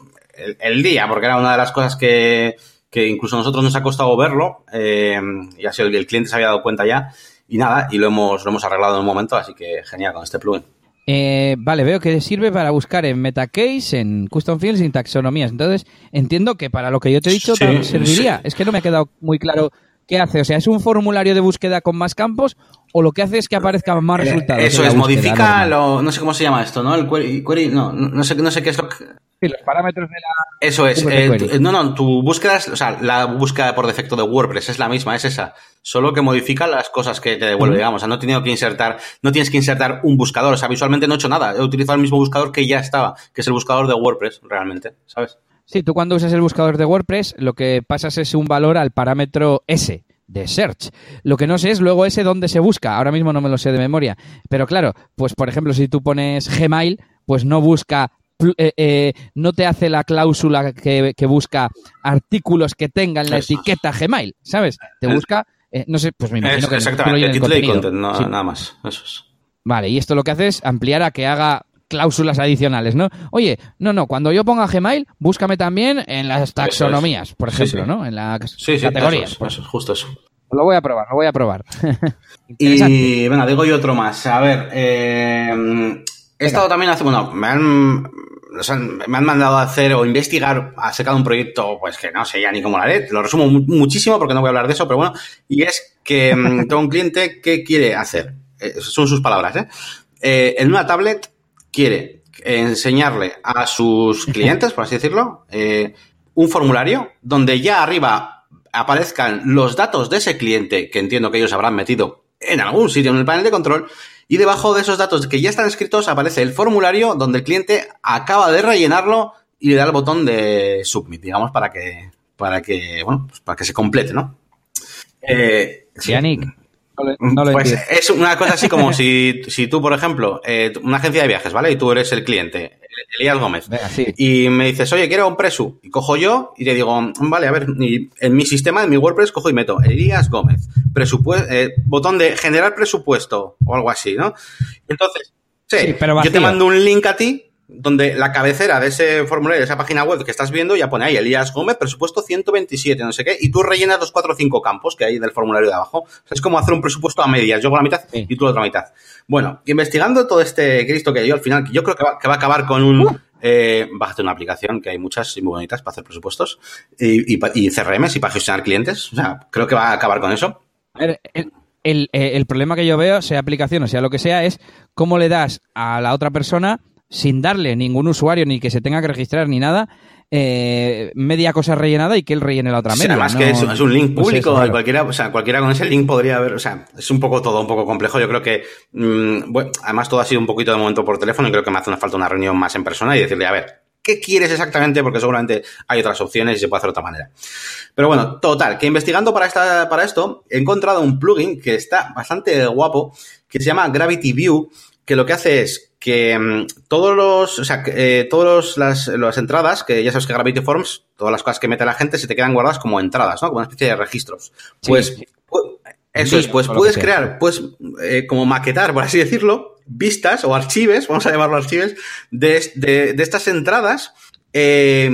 el, día, porque era una de las cosas que, que incluso a nosotros nos ha costado verlo, eh, y así el, el cliente se había dado cuenta ya, y nada, y lo hemos, lo hemos arreglado en un momento, así que genial con este plugin. Eh, vale, veo que sirve para buscar en Metacase, en Custom Fields y en taxonomías. Entonces, entiendo que para lo que yo te he dicho sí, serviría. Sí. Es que no me ha quedado muy claro qué hace. O sea, ¿es un formulario de búsqueda con más campos o lo que hace es que aparezcan más eh, resultados? Eso es, modifica lo, no sé cómo se llama esto, ¿no? El query, query no, no sé, no sé qué es lo que... Sí, los parámetros de la... Eso es. Eh, no, no, tu búsqueda, es, o sea, la búsqueda por defecto de WordPress es la misma, es esa. Solo que modifica las cosas que te devuelve, uh -huh. digamos. O sea, no he tenido que insertar, no tienes que insertar un buscador. O sea, visualmente no he hecho nada. He utilizado el mismo buscador que ya estaba, que es el buscador de WordPress, realmente, ¿sabes? Sí, tú cuando usas el buscador de WordPress, lo que pasas es un valor al parámetro S de search. Lo que no sé es luego ese dónde se busca. Ahora mismo no me lo sé de memoria. Pero claro, pues por ejemplo, si tú pones Gmail, pues no busca eh, eh, no te hace la cláusula que, busca artículos que tengan la etiqueta Gmail, ¿sabes? Te busca, eh, no sé, pues me imagino que exactamente, el content, nada más, eso es. Vale, y esto lo que hace es ampliar a que haga cláusulas adicionales, ¿no? Oye, no, no, cuando yo ponga Gmail, búscame también en las taxonomías, por ejemplo, ¿no? En las categorías. Eso eso justo eso. Lo voy a probar, lo voy a probar. *laughs* y venga, digo yo otro más. A ver, eh, he estado también hace, bueno, me han, me han mandado a hacer o investigar acerca de un proyecto, pues que no sé ya ni cómo lo haré. Lo resumo muchísimo porque no voy a hablar de eso, pero bueno, y es que mm, *laughs* tengo un cliente que quiere hacer, eh, son sus palabras, ¿eh? ¿eh? En una tablet quiere enseñarle a sus clientes, por así decirlo, eh, un formulario donde ya arriba aparezcan los datos de ese cliente, que entiendo que ellos habrán metido en algún sitio en el panel de control, y debajo de esos datos que ya están escritos aparece el formulario donde el cliente acaba de rellenarlo y le da el botón de submit, digamos, para que, para que, bueno, pues para que se complete, ¿no? Eh, pues es una cosa así como *laughs* si, si tú, por ejemplo, eh, una agencia de viajes, ¿vale? Y tú eres el cliente, Elías Gómez. Y me dices, oye, quiero un presu. Y cojo yo y te digo, vale, a ver, en mi sistema, en mi WordPress, cojo y meto Elías Gómez. Presupuesto, eh, botón de generar presupuesto o algo así, ¿no? Entonces, sí, pero yo te mando un link a ti donde la cabecera de ese formulario, de esa página web que estás viendo, ya pone ahí Elías Gómez, presupuesto 127, no sé qué, y tú rellenas los cuatro o cinco campos que hay del formulario de abajo. es como hacer un presupuesto a medias, yo con la mitad y tú la otra mitad. Bueno, investigando todo este Cristo que yo al final, yo creo que va, que va a acabar con un... Uh. Eh, bájate una aplicación que hay muchas y muy bonitas para hacer presupuestos y, y, y CRMs y para gestionar clientes. O sea, creo que va a acabar con eso. El, el, el problema que yo veo, sea aplicación o sea lo que sea, es cómo le das a la otra persona sin darle ningún usuario ni que se tenga que registrar ni nada, eh, media cosa rellenada y que él rellene la otra media. además que es, un link pues público, cualquiera, o sea, cualquiera con ese link podría haber, o sea, es un poco todo un poco complejo. Yo creo que, mm, bueno, además todo ha sido un poquito de momento por teléfono y creo que me hace una falta una reunión más en persona y decirle, a ver, ¿qué quieres exactamente? Porque seguramente hay otras opciones y se puede hacer de otra manera. Pero bueno, total, que investigando para, esta, para esto, he encontrado un plugin que está bastante guapo, que se llama Gravity View, que lo que hace es que mm, todos los, o sea, eh, todas las, entradas, que ya sabes que Gravity Forms, todas las cosas que mete la gente se te quedan guardadas como entradas, ¿no? Como una especie de registros. Pues, eso es, pues puedes crear, pues, como maquetar, por así decirlo, vistas o archives, *laughs* vamos a llamarlo archives, de, de estas entradas, eh,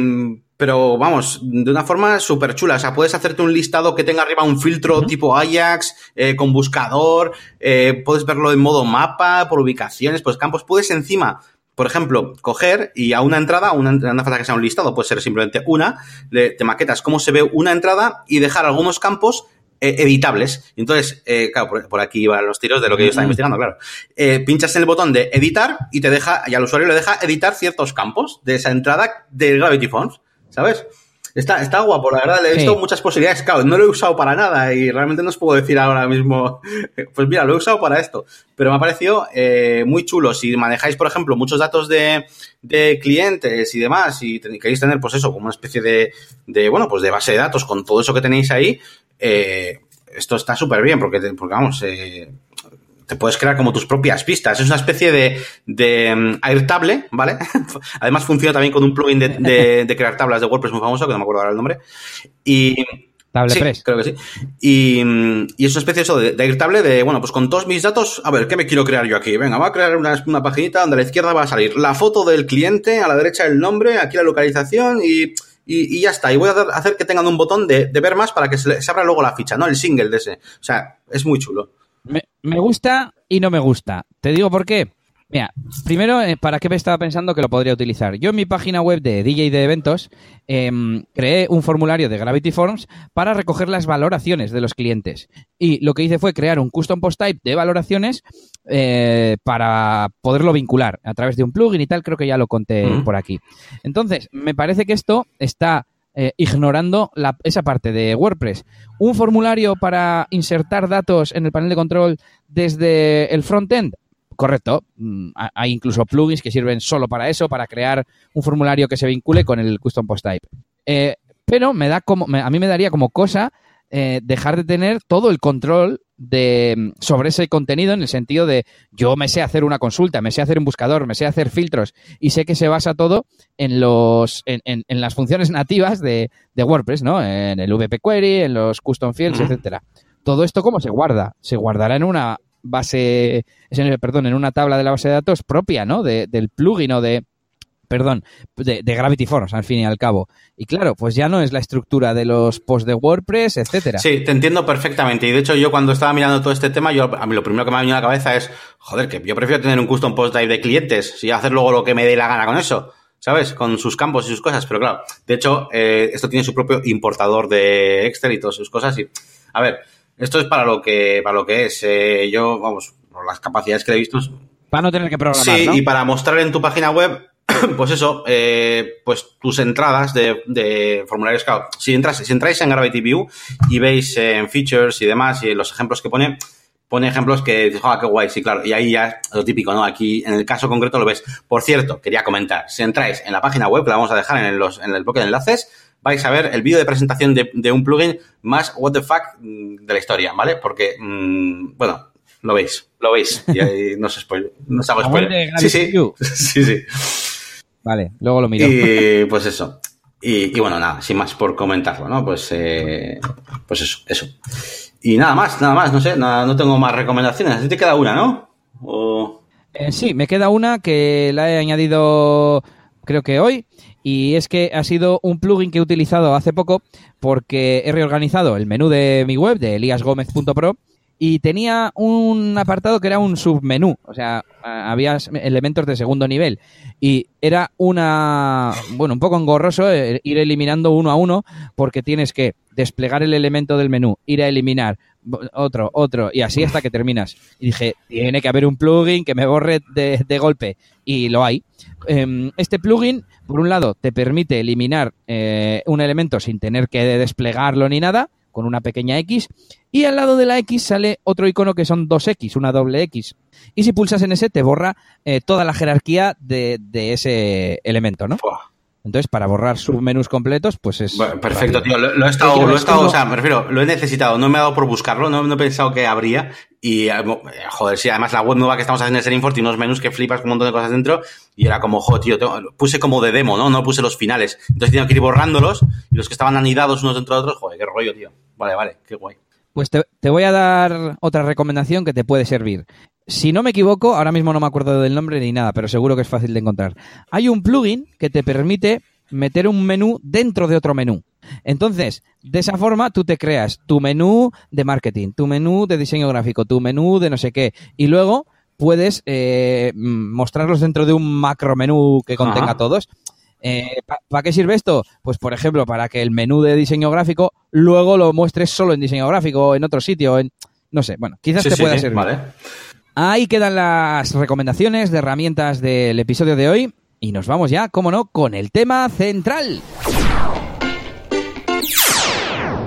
pero vamos, de una forma súper chula. O sea, puedes hacerte un listado que tenga arriba un filtro tipo Ajax, eh, con buscador, eh, puedes verlo en modo mapa, por ubicaciones, pues campos. Puedes encima, por ejemplo, coger y a una entrada, una, no falta que sea un listado, puede ser simplemente una, te maquetas cómo se ve una entrada y dejar algunos campos eh, editables. Entonces, claro, por, aquí van los tiros de lo que yo estaba investigando, claro. pinchas en el botón de editar y te deja, y al usuario le deja editar ciertos campos de esa entrada de Gravity Forms. ¿Sabes? Está, está guapo, la verdad, le he visto muchas posibilidades. Claro, no lo he usado para nada y realmente no os puedo decir ahora mismo, pues mira, lo he usado para esto. Pero me ha parecido eh, muy chulo. Si manejáis, por ejemplo, muchos datos de, de clientes y demás y queréis tener, pues eso, como una especie de, de, bueno, pues de base de datos con todo eso que tenéis ahí, eh, esto está súper bien porque, porque vamos, eh, te puedes crear como tus propias pistas. Es una especie de, de mm, Airtable, ¿vale? *laughs* Además funciona también con un plugin de, de, crear tablas de WordPress muy famoso, que no me acuerdo ahora el nombre. Y... TablePress. creo que sí. Y, mm, y, es una especie eso de, de Airtable de, bueno, pues con todos mis datos, a ver, ¿qué me quiero crear yo aquí? Venga, voy a crear una, una paginita donde a la izquierda va a salir la foto del cliente, a la derecha el nombre, aquí la localización y... Y, ya está. Y voy a hacer que tengan un botón de, de ver más para que se, se, abra luego la ficha, ¿no? El single de ese. O sea, es muy chulo. Me, me gusta y no me gusta. Te digo por qué. Mira, primero, eh, ¿para qué me estaba pensando que lo podría utilizar? Yo en mi página web de DJ de eventos em, creé un formulario de Gravity Forms para recoger las valoraciones de los clientes. Y lo que hice fue crear un custom post type de valoraciones eh, para poderlo vincular a través de un plugin y tal. Creo que ya lo conté por aquí. Entonces, me parece que esto está eh, ignorando esa parte de WordPress. Un formulario para insertar datos en el panel de control desde el frontend. Correcto. Mm, hay incluso plugins que sirven solo para eso, para crear un formulario que se vincule con el custom post type. Eh, pero me da como, a mí me daría como cosa eh, dejar de tener todo el control de, sobre ese contenido en el sentido de yo me sé hacer una consulta, me sé hacer un buscador, me sé hacer filtros y sé que se basa todo en los en, en, las funciones nativas de, de, WordPress, ¿no? En el VP Query, en los custom fields, etcétera. Todo esto cómo se guarda? Se guardará en una base, perdón, en una tabla de la base de datos propia, ¿no? De, del plugin o de, perdón, de, Gravity Forms, al fin y al cabo. Y claro, pues ya no es la estructura de los posts de WordPress, etcétera. Sí, te entiendo perfectamente. Y de hecho, yo cuando estaba mirando todo este tema, yo a mí lo primero que me ha venido a la cabeza es, joder, que yo prefiero tener un custom post drive de clientes y hacer luego lo que me dé la gana con eso. ¿Sabes? Con sus campos y sus cosas. Pero claro, de hecho, eh, esto tiene su propio importador de Excel y todas sus cosas. Y, a ver, esto es para lo que, para lo que es. Eh, yo, vamos, por las capacidades que he visto. Para no tener que programar. Sí, y para mostrar en tu página web *clears throat* pues eso, eh, pues tus entradas de, de formularios Si, entras, si entráis en Gravity View y veis en features y demás y los ejemplos que pone, pone ejemplos que dices, ah, qué guay, sí, claro. Y ahí ya lo típico, ¿no? Aquí en el caso concreto lo ves. Por cierto, quería comentar, si entráis en la página web, que la vamos a dejar en, los, en el bloque de enlaces, vais a ver el vídeo de presentación de, un plugin más what the fuck mm, de la historia, ¿vale? Porque, mm, bueno, lo veis, lo veis. Y ahí no os, no os hago spoiler. *laughs* Sí, sí, sí, sí. Vale, luego lo miro. Y pues eso. Y, bueno, nada, sin más por comentarlo, ¿no? Pues, eh, pues eso, eso. Y nada más, nada más, no sé, nada, no tengo más recomendaciones. A te queda una, ¿no? Eh, sí, me queda una que la he añadido creo que hoy y es que ha sido un plugin que he utilizado hace poco porque he reorganizado el menú de mi web de eliasgomez.pro y tenía un apartado que era un submenú, o sea, había elementos de segundo nivel y era una, bueno, un poco engorroso eh, ir eliminando uno a uno porque tienes que desplegar el elemento del menú, ir a eliminar otro, otro y así hasta que terminas. Y dije, tiene que haber un plugin que me borre de, golpe y lo hay. Em, este plugin, por un lado, te permite eliminar eh, un elemento sin tener que desplegarlo ni nada con una pequeña X y al lado de la X sale otro icono que son dos X, una doble X. Y si pulsas en ese te borra eh, toda la jerarquía de, de ese elemento, ¿no? Entonces, para borrar submenús completos, pues es. perfecto, tío. Lo, he estado, lo he estado, o sea, me refiero, lo he necesitado, no me ha dado por buscarlo, no, no he pensado que habría. Y, eh, joder, sí, además la web nueva que estamos haciendo en Serinfort tiene unos menús que flipas con un montón de cosas dentro. Y era como, joder, tío, puse como de demo, ¿no? No puse los finales. Entonces tengo que ir borrándolos y los que estaban anidados unos dentro de otros, joder, qué rollo, tío. Vale, vale, qué guay. Pues te, te voy a dar otra recomendación que te puede servir. Si no me equivoco, ahora mismo no me acuerdo del nombre ni nada, pero seguro que es fácil de encontrar. Hay un plugin que te permite meter un menú dentro de otro menú. Entonces, de esa forma tú te creas tu menú de marketing, tu menú de diseño gráfico, tu menú de no sé qué, y luego puedes eh, mostrarlos dentro de un macro menú que contenga todos. Eh, ¿Para qué sirve esto? Pues, por ejemplo, para que el menú de diseño gráfico luego lo muestres solo en diseño gráfico o en otro sitio, en no sé, bueno, quizás te pueda servir. Ahí quedan las recomendaciones de herramientas del episodio de hoy y nos vamos ya, como no, con el tema central.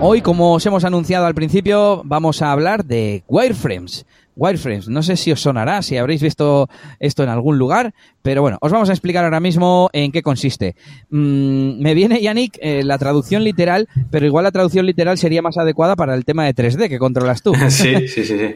Hoy, como os hemos anunciado al principio, vamos a hablar de wireframes. Wireframes, no sé si os sonará, si habréis visto esto en algún lugar, pero bueno, os vamos a explicar ahora mismo en qué consiste. Mm, me viene, Yannick, eh, la traducción literal, pero igual la traducción literal sería más adecuada para el tema de 3D que controlas tú. *laughs* sí, *laughs* sí, sí, sí.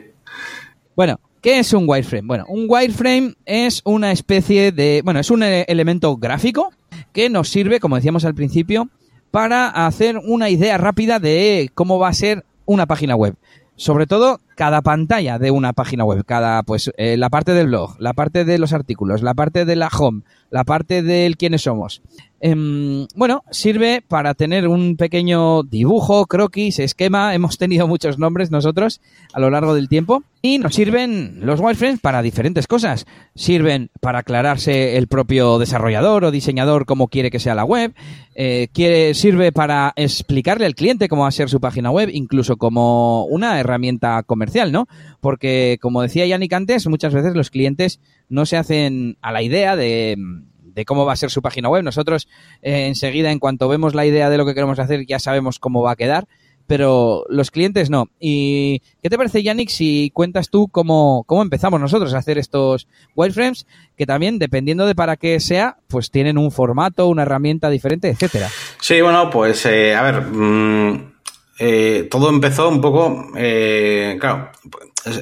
Bueno, ¿qué es un wireframe? Bueno, un wireframe es una especie de, bueno, es un e-, elemento gráfico que nos sirve, como decíamos al principio, para hacer una idea rápida de cómo va a ser una página web sobre todo cada pantalla de una página web, cada pues eh, la parte del blog, la parte de los artículos, la parte de la home, la parte del quiénes somos. Em, bueno, sirve para tener un pequeño dibujo, croquis, esquema. Hemos tenido muchos nombres nosotros a lo largo del tiempo. Y nos sirven los wireframes para diferentes cosas. Sirven para aclararse el propio desarrollador o diseñador cómo quiere que sea la web. Eh, quiere, sirve para explicarle al cliente cómo va a ser su página web, incluso como una herramienta comercial, ¿no? Porque, como decía Yannick antes, muchas veces los clientes no se hacen a la idea de de cómo va a ser su página web. Nosotros eh, enseguida, en cuanto vemos la idea de lo que queremos hacer, ya sabemos cómo va a quedar, pero los clientes no. ¿Y qué te parece, Yannick, si cuentas tú cómo, cómo empezamos nosotros a hacer estos wireframes, que también, dependiendo de para qué sea, pues tienen un formato, una herramienta diferente, etcétera? Sí, bueno, pues eh, a ver... Mm, eh, todo empezó un poco, eh, claro,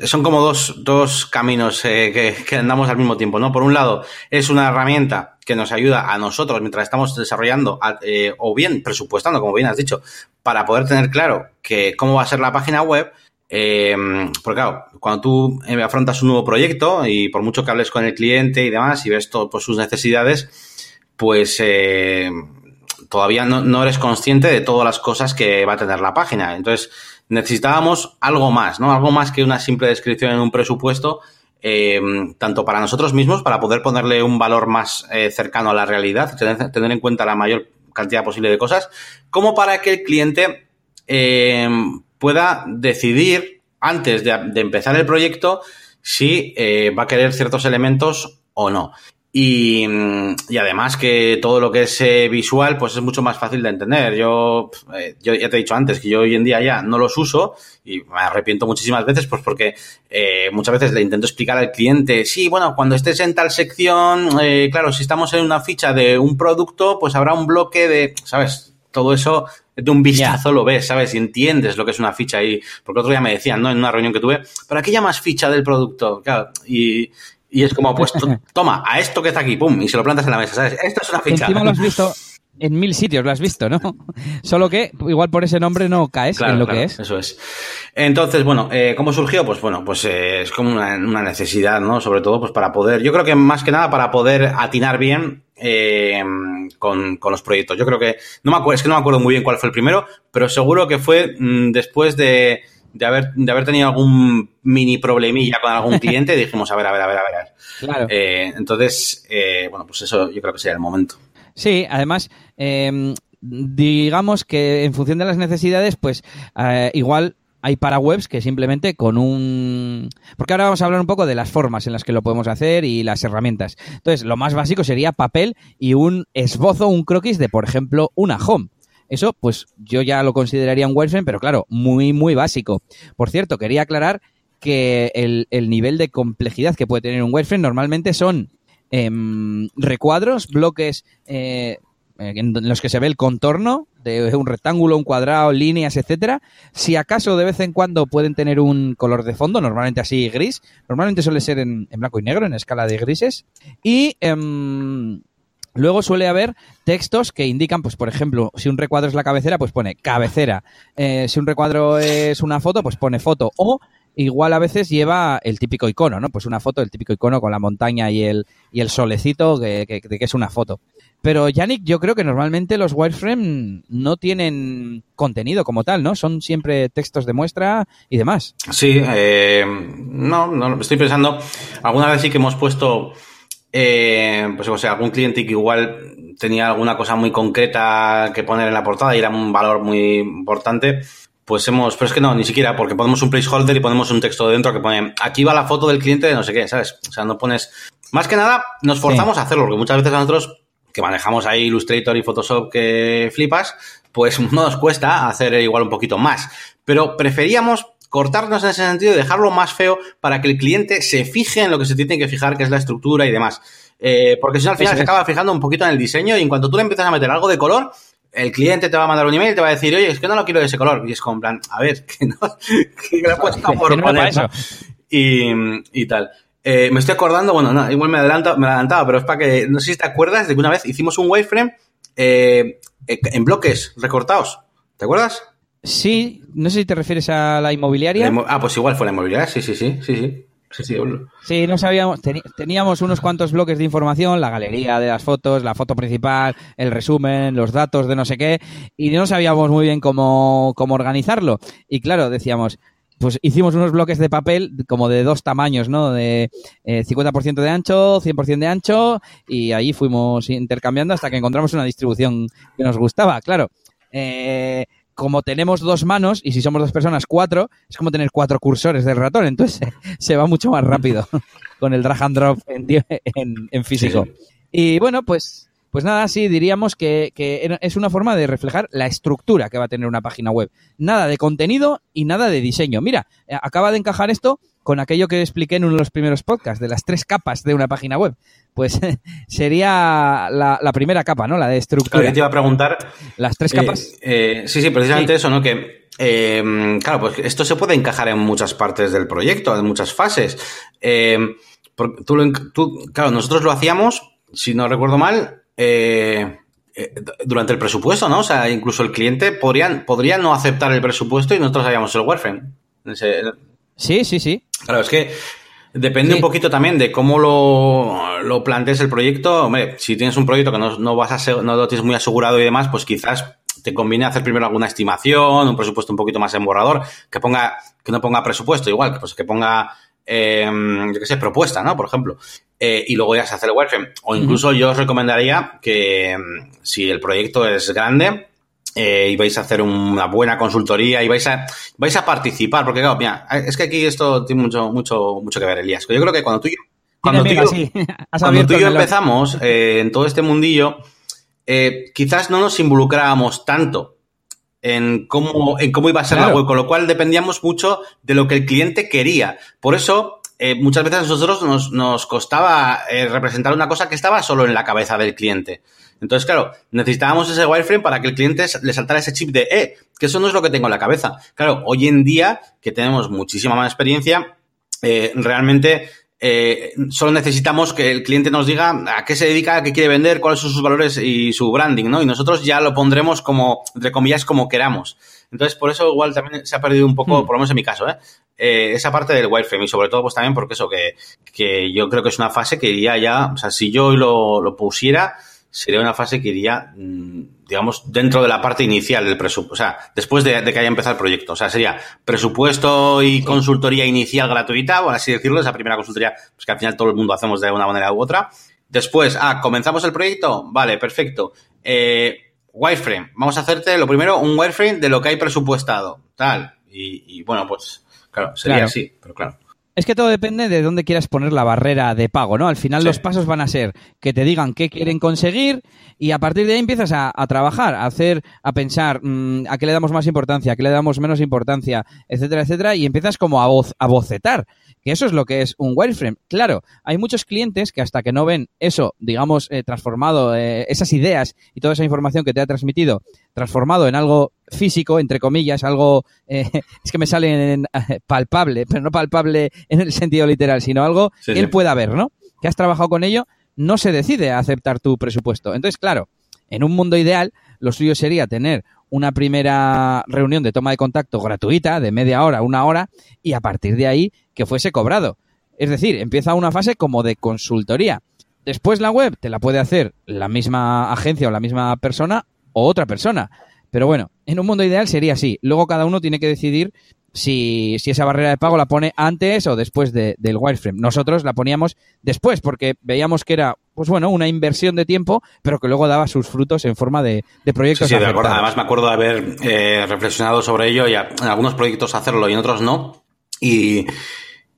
son como dos, dos caminos eh, que, andamos al mismo tiempo, ¿no? Por un lado, es una herramienta que nos ayuda a nosotros mientras estamos desarrollando o bien presupuestando, como bien has dicho, para poder tener claro que cómo va a ser la página web. porque claro, cuando tú afrontas un nuevo proyecto y por mucho que hables con el cliente y demás y ves todo, pues, sus necesidades, pues todavía no, eres consciente de todas las cosas que va a tener la página. Entonces, necesitábamos algo más, ¿no? Algo más que una simple descripción en un presupuesto, eh, tanto para nosotros mismos, para poder ponerle un valor más eh, cercano a la realidad, tener, en cuenta la mayor cantidad posible de cosas, como para que el cliente eh, pueda decidir antes de, empezar el proyecto si va a querer ciertos elementos o no. Y, y, además que todo lo que es eh, visual, pues es mucho más fácil de entender. Yo, eh, yo ya te he dicho antes que yo hoy en día ya no los uso y me arrepiento muchísimas veces, pues porque eh, muchas veces le intento explicar al cliente, sí, bueno, cuando estés en tal sección, claro, si estamos en una ficha de un producto, pues habrá un bloque de, ¿sabes? Todo eso de un vistazo lo ves, ¿sabes? Y entiendes lo que es una ficha. Y, porque otro día me decían, ¿no? En una reunión que tuve, ¿pero aquí llamas ficha del producto? Claro, y, y es como, pues, *laughs* toma, a esto que está aquí, pum, y se lo plantas en la mesa, ¿sabes? Esto es una ficha. Encima lo has visto *laughs* en mil sitios, lo has visto, ¿no? *laughs* Solo que igual por ese nombre no caes en lo que es. Eso es. Entonces, bueno, eh, ¿cómo surgió? Pues bueno, pues eh, es como una, necesidad, ¿no? Sobre todo, pues para poder, yo creo que más que nada para poder atinar bien eh, con, con, los proyectos. Yo creo que, no me acuerdo, es que no me acuerdo muy bien cuál fue el primero, pero seguro que fue mm, después de de haber, de haber tenido algún mini problemilla con algún cliente, *laughs* dijimos, a ver, a ver, a ver, a ver. Claro. Eh, entonces, eh, bueno, pues eso yo creo que sería el momento. Sí, además, em, digamos que en función de las necesidades, pues eh, igual hay para webs que simplemente con un... Porque ahora vamos a hablar un poco de las formas en las que lo podemos hacer y las herramientas. Entonces, lo más básico sería papel y un esbozo, un croquis de, por ejemplo, una home. Eso, pues yo ya lo consideraría un wireframe, pero claro, muy, muy básico. Por cierto, quería aclarar que el, nivel de complejidad que puede tener un wireframe normalmente son em, recuadros, bloques eh, en los que se ve el contorno de un rectángulo, un cuadrado, líneas, etcétera. Si acaso de vez en cuando pueden tener un color de fondo, normalmente así gris, normalmente suele ser en, blanco y negro, en escala de grises. Y em, Luego suele haber textos que indican, pues por ejemplo, si un recuadro es la cabecera, pues pone cabecera. Eh, si un recuadro es una foto, pues pone foto. O igual a veces lleva el típico icono, ¿no? Pues una foto, el típico icono con la montaña y el, y el solecito de que, es una foto. Pero Yannick, yo creo que normalmente los wireframe no tienen contenido como tal, ¿no? Son siempre textos de muestra y demás. Sí, eh, no, no, estoy pensando, alguna vez sí que hemos puesto eh, pues o sea, algún cliente que igual tenía alguna cosa muy concreta que poner en la portada y era un valor muy importante, pues hemos, pero es que no, ni siquiera, porque ponemos un placeholder y ponemos un texto dentro que pone, aquí va la foto del cliente de no sé qué, ¿sabes? O sea, no pones, más que nada, nos forzamos a hacerlo, porque muchas veces a nosotros, que manejamos ahí Illustrator y Photoshop que flipas, pues *laughs* no nos cuesta hacer igual un poquito más. Pero preferíamos cortarnos en ese sentido y dejarlo más feo para que el cliente se fije en lo que se tiene que fijar, que es la estructura y demás. Eh, porque si no, al final se acaba fijando un poquito en el diseño y en cuanto tú le empiezas a meter algo de color, el cliente te va a mandar un email y te va a decir, oye, es que no lo quiero de ese color. Y es como en plan, a ver, *laughs* que no, que le he puesto por poner eso. Y, y tal. Eh, me estoy acordando, bueno, no, igual me, adelanto, me adelantaba, pero es para que, no sé si te acuerdas de que una vez hicimos un wireframe eh, en bloques recortados. ¿Te acuerdas? Sí, no sé si te refieres a la inmobiliaria. ah, pues igual fue la inmobiliaria, sí, sí, sí, sí, sí. Sí, sí, sí, no sabíamos, teníamos unos cuantos bloques de información, la galería de las fotos, la foto principal, el resumen, los datos de no sé qué, y no sabíamos muy bien cómo, cómo organizarlo. Y claro, decíamos, pues hicimos unos bloques de papel como de dos tamaños, ¿no? De 50% eh, de ancho, 100% de ancho, y ahí fuimos intercambiando hasta que encontramos una distribución que nos gustaba. Claro, eh, como tenemos dos manos, y si somos dos personas, cuatro, es como tener cuatro cursores del ratón, entonces *laughs* se, va mucho más rápido *laughs* con el drag and drop en, físico. Y bueno, pues, pues nada, sí, diríamos que, es una forma de reflejar la estructura que va a tener una página web. Nada de contenido y nada de diseño. Mira, eh, acaba de encajar esto con aquello que expliqué en uno de los primeros podcasts, de las tres capas de una página web. Pues *laughs* sería la, primera capa, ¿no? La de estructura. Claro, te iba a preguntar. Las tres capas. Eh, sí, sí, precisamente eso, ¿no? Que eh, claro, pues esto se puede encajar en muchas partes del proyecto, en muchas fases. Eh, tú, claro, nosotros lo hacíamos, si no recuerdo mal, eh, durante el presupuesto, ¿no? O sea, incluso el cliente podría, podría no aceptar el presupuesto y nosotros haríamos el wireframe. Sí, sí, sí. Claro, es que depende un poquito también de cómo lo, lo, plantees el proyecto. Hombre, si tienes un proyecto que no, vas a no lo tienes muy asegurado y demás, pues quizás te conviene hacer primero alguna estimación, un presupuesto un poquito más emborrador, que ponga, que no ponga presupuesto igual, pues que ponga eh, yo qué sé, propuesta, ¿no? Por ejemplo. Eh, y luego ya se hace el wireframe. O incluso yo os recomendaría que mm, si el proyecto es grande, eh, y vais a hacer una buena consultoría y vais a, vais a participar, porque claro, mira, es que aquí esto tiene mucho, mucho, mucho que ver, Elías. Yo creo que cuando tú y yo, *laughs* cuando tú, y yo empezamos en todo este mundillo, quizás no nos involucrábamos tanto en cómo, en cómo iba a ser la web, con lo cual dependíamos mucho de lo que el cliente quería. Por eso, eh, muchas veces a nosotros nos, nos costaba eh, representar una cosa que estaba solo en la cabeza del cliente. Entonces, claro, necesitábamos ese wireframe para que el cliente le saltara ese chip de, eh, que eso no es lo que tengo en la cabeza. Claro, hoy en día, que tenemos muchísima más experiencia, eh, realmente eh, solo necesitamos que el cliente nos diga a qué se dedica, a qué quiere vender, cuáles son sus valores y su branding, ¿no? Y nosotros ya lo pondremos como, entre comillas, como queramos. Entonces, por eso igual también se ha perdido un poco, hmm. por lo menos en mi caso, ¿eh? ¿eh? esa parte del wireframe y sobre todo pues también porque eso, que, que yo creo que es una fase que iría ya, o sea, si yo lo, lo pusiera, sería una fase que iría, mm, digamos, dentro de la parte inicial del presupuesto, o sea, después de, que haya empezado el proyecto. O sea, sería presupuesto y consultoría inicial gratuita, por así decirlo, esa primera consultoría, pues que al final todo el mundo hacemos de una manera u otra. Después, ah, comenzamos el proyecto, vale, perfecto. Eh, wireframe, vamos a hacerte lo primero, un wireframe de lo que hay presupuestado, tal. Y, bueno, pues, claro, sería así, pero claro. Es que todo depende de dónde quieras poner la barrera de pago, ¿no? Al final los pasos van a ser que te digan qué quieren conseguir y a partir de ahí empiezas a, trabajar, a hacer, a pensar mm, a qué le damos más importancia, a qué le damos menos importancia, etcétera, etcétera, y empiezas como a, voz, a bocetar que eso es lo que es un wireframe. Claro, hay muchos clientes que hasta que no ven eso, digamos, eh, transformado, eh, esas ideas y toda esa información que te ha transmitido, transformado en algo físico, entre comillas, algo, eh, *laughs* es que me sale en, palpable, pero no palpable en el sentido literal, sino algo que él pueda ver, ¿no? Que has trabajado con ello, no se decide a aceptar tu presupuesto. Entonces, claro, en un mundo ideal, lo suyo sería tener una primera reunión de toma de contacto gratuita de media hora, una hora, y a partir de ahí que fuese cobrado. Es decir, empieza una fase como de consultoría. Después la web te la puede hacer la misma agencia o la misma persona o otra persona. Pero bueno, en un mundo ideal sería así. Luego cada uno tiene que decidir si, si esa barrera de pago la pone antes o después del wireframe. Nosotros la poníamos después porque veíamos que era, pues bueno, una inversión de tiempo, pero que luego daba sus frutos en forma de, de proyectos. Sí, sí de acuerdo. Además me acuerdo de haber eh, reflexionado sobre ello y en algunos proyectos hacerlo y en otros no. Y,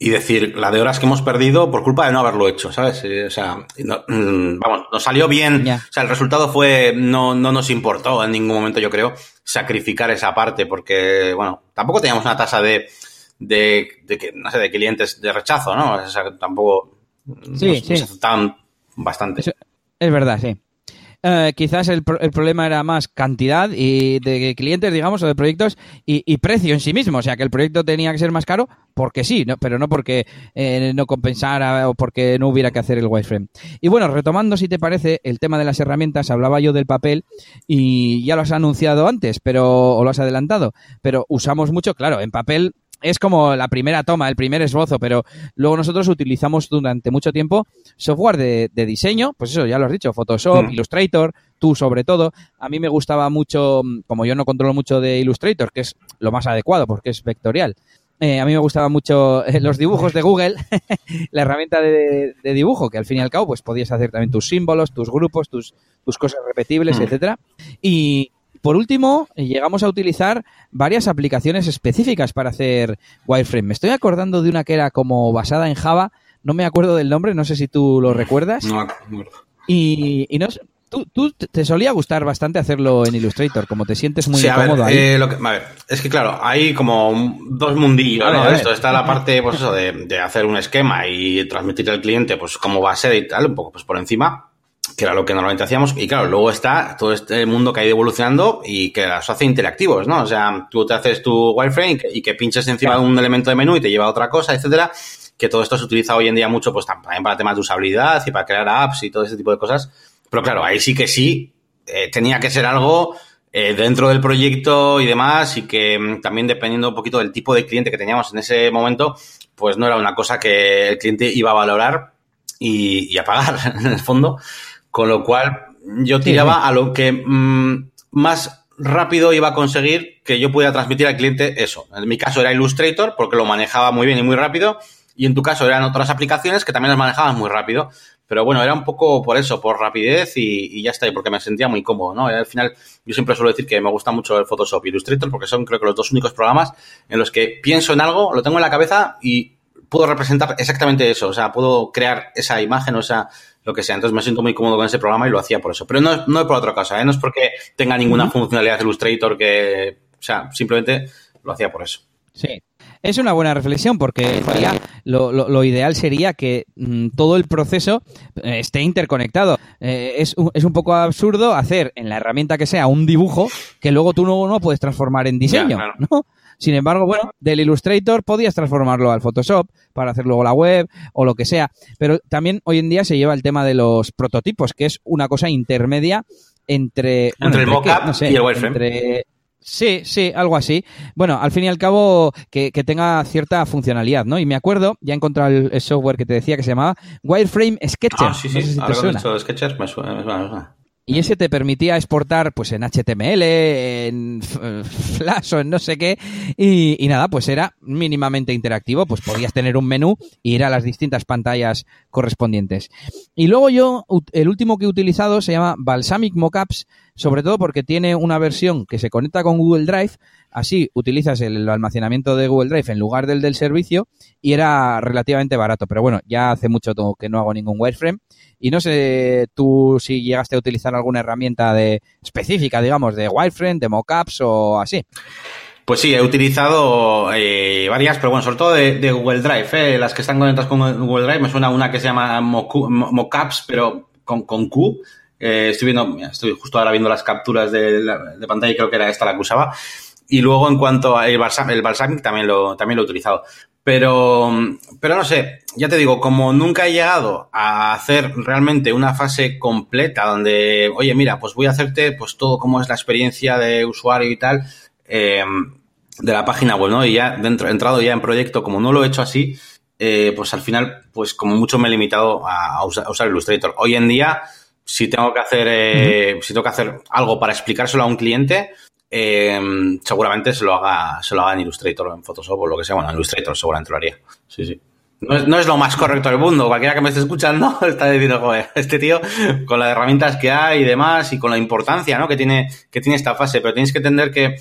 y decir la de horas que hemos perdido por culpa de no haberlo hecho, ¿sabes? Eh, o sea, mm, vamos, nos salió bien. O sea, el resultado fue, no, no nos importó en ningún momento, yo creo, sacrificar esa parte, porque, bueno, tampoco teníamos una tasa de, de, de, no sé, de clientes de rechazo, ¿no? O sea, tampoco sí, sí. aceptaban bastante. Es verdad, sí. Eh, quizás el, el, problema era más cantidad y de clientes, digamos, o de proyectos y, precio en sí mismo. O sea, que el proyecto tenía que ser más caro porque sí, no, pero no porque eh, no compensara o porque no hubiera que hacer el wireframe. Y bueno, retomando, si te parece, el tema de las herramientas, hablaba yo del papel y ya lo has anunciado antes, pero o lo has adelantado, pero usamos mucho, claro, en papel es como la primera toma, el primer esbozo, pero luego nosotros utilizamos durante mucho tiempo software de, diseño, pues eso, ya lo has dicho, Photoshop, mm. Illustrator, tú sobre todo. A mí me gustaba mucho, como yo no controlo mucho de Illustrator, que es lo más adecuado porque es vectorial. Eh, a mí me gustaban mucho eh, los dibujos de Google, *laughs* la herramienta de, dibujo, que al fin y al cabo pues podías hacer también tus símbolos, tus grupos, tus, tus cosas repetibles, mm. etcétera. Y, por último, llegamos a utilizar varias aplicaciones específicas para hacer wireframe. Me estoy acordando de una que era como basada en Java, no me acuerdo del nombre, no sé si tú lo recuerdas. No, Y, y, Tú, tú te solía gustar bastante hacerlo en Illustrator, como te sientes muy Sí, cómodo ahí. eh, lo que- a ver, es que claro, hay como dos mundillos, A ¿no? ver. Esto está la parte, pues eso, de, de hacer un esquema y transmitir al cliente, pues cómo va a ser y tal, un poco pues por encima, que era lo que normalmente hacíamos. Y claro, luego está todo este mundo que ha ido evolucionando y que los hace interactivos, ¿no? O sea, tú te haces tu wireframe y que, pinches encima de un elemento de menú y te lleva a otra cosa, etcétera. Que todo esto se utiliza hoy en día mucho, pues también para temas de usabilidad y para crear apps y todo ese tipo de cosas. Pero claro, ahí sí que sí eh, tenía que ser algo eh, dentro del proyecto y demás, y que mm, también dependiendo un poquito del tipo de cliente que teníamos en ese momento, pues no era una cosa que el cliente iba a valorar y, y a pagar, *laughs* en el fondo. Con lo cual, yo tiraba a lo que mm, más rápido iba a conseguir que yo pudiera transmitir al cliente eso. En mi caso era Illustrator, porque lo manejaba muy bien y muy rápido, y en tu caso eran otras aplicaciones que también las manejaban muy rápido. Pero bueno, era un poco por eso, por rapidez y, y ya está, y porque me sentía muy cómodo, ¿no? Y al final, yo siempre suelo decir que me gusta mucho el Photoshop y Illustrator porque son creo que los dos únicos programas en los que pienso en algo, lo tengo en la cabeza y puedo representar exactamente eso. O sea, puedo crear esa imagen o esa, lo que sea. Entonces me siento muy cómodo con ese programa y lo hacía por eso. Pero no, no es por otra cosa, ¿eh? No es porque tenga ninguna funcionalidad de Illustrator que, o sea, simplemente lo hacía por eso. Sí. Es una buena reflexión porque sería- lo, lo- lo ideal sería que mm, todo el proceso eh, esté interconectado. Eh, es, un, es un poco absurdo hacer en la herramienta que sea un dibujo que luego tú no, no puedes transformar en diseño, claro. ¿no? Sin embargo, bueno, del Illustrator podías transformarlo al Photoshop para hacer luego la web o lo que sea. Pero también hoy en día se lleva el tema de los prototipos, que es una cosa intermedia entre... bueno, Entre el mockup No sé, y el wireframe. Sí, sí, algo así. Bueno, al fin y al cabo, que, que tenga cierta funcionalidad, ¿no? Y me acuerdo, ya he encontrado el, el software que te decía que se llamaba Wireframe Sketcher. Ah, sí, No sí. sé si te suena. suena, me suena, me suena. Y ese te permitía exportar pues en HTML, en F- Flash o en no sé qué. Y, y nada, pues era mínimamente interactivo. Pues podías tener un menú y ir a las distintas pantallas correspondientes. Y luego yo, el último que he utilizado se llama Balsamic Mockups, sobre todo porque tiene una versión que se conecta con Google Drive. Así utilizas el almacenamiento de Google Drive en lugar del del servicio y era relativamente barato. Pero bueno, ya hace mucho que no hago ningún wireframe. Y no sé tú si llegaste a utilizar alguna herramienta de específica, digamos, de wireframe, de mockups o así. Pues sí, he utilizado eh, varias, pero bueno, sobre todo de, Google Drive. eh, Las que están conectadas con Google Drive, me suena una que se llama Mockups, pero con, con Q. Eh, estoy viendo, estoy justo ahora viendo las capturas de, la- de pantalla y creo que era esta la que usaba. Y luego en cuanto al balsam, el Balsamic también lo, también lo he utilizado. Pero, pero no sé, ya te digo, como nunca he llegado a hacer realmente una fase completa donde, oye, mira, pues voy a hacerte pues todo como es la experiencia de usuario y tal, eh, de la página web, ¿no? Y ya dentro, he entrado ya en proyecto, como no lo he hecho así, eh, pues al final, pues como mucho me he limitado a, a usar, a usar Illustrator. Hoy en día, si tengo que hacer, eh, si tengo que hacer algo para explicárselo a un cliente, eh, seguramente se lo haga, se lo haga en Illustrator o en Photoshop o lo que sea. Bueno, en Illustrator seguramente lo haría. Sí, sí. No es, no es lo más correcto del mundo. Cualquiera que me esté escuchando *laughs* está diciendo, joder, este tío, con las herramientas que hay y demás, y con la importancia ¿no? que, tiene, que tiene esta fase. Pero tienes que entender que,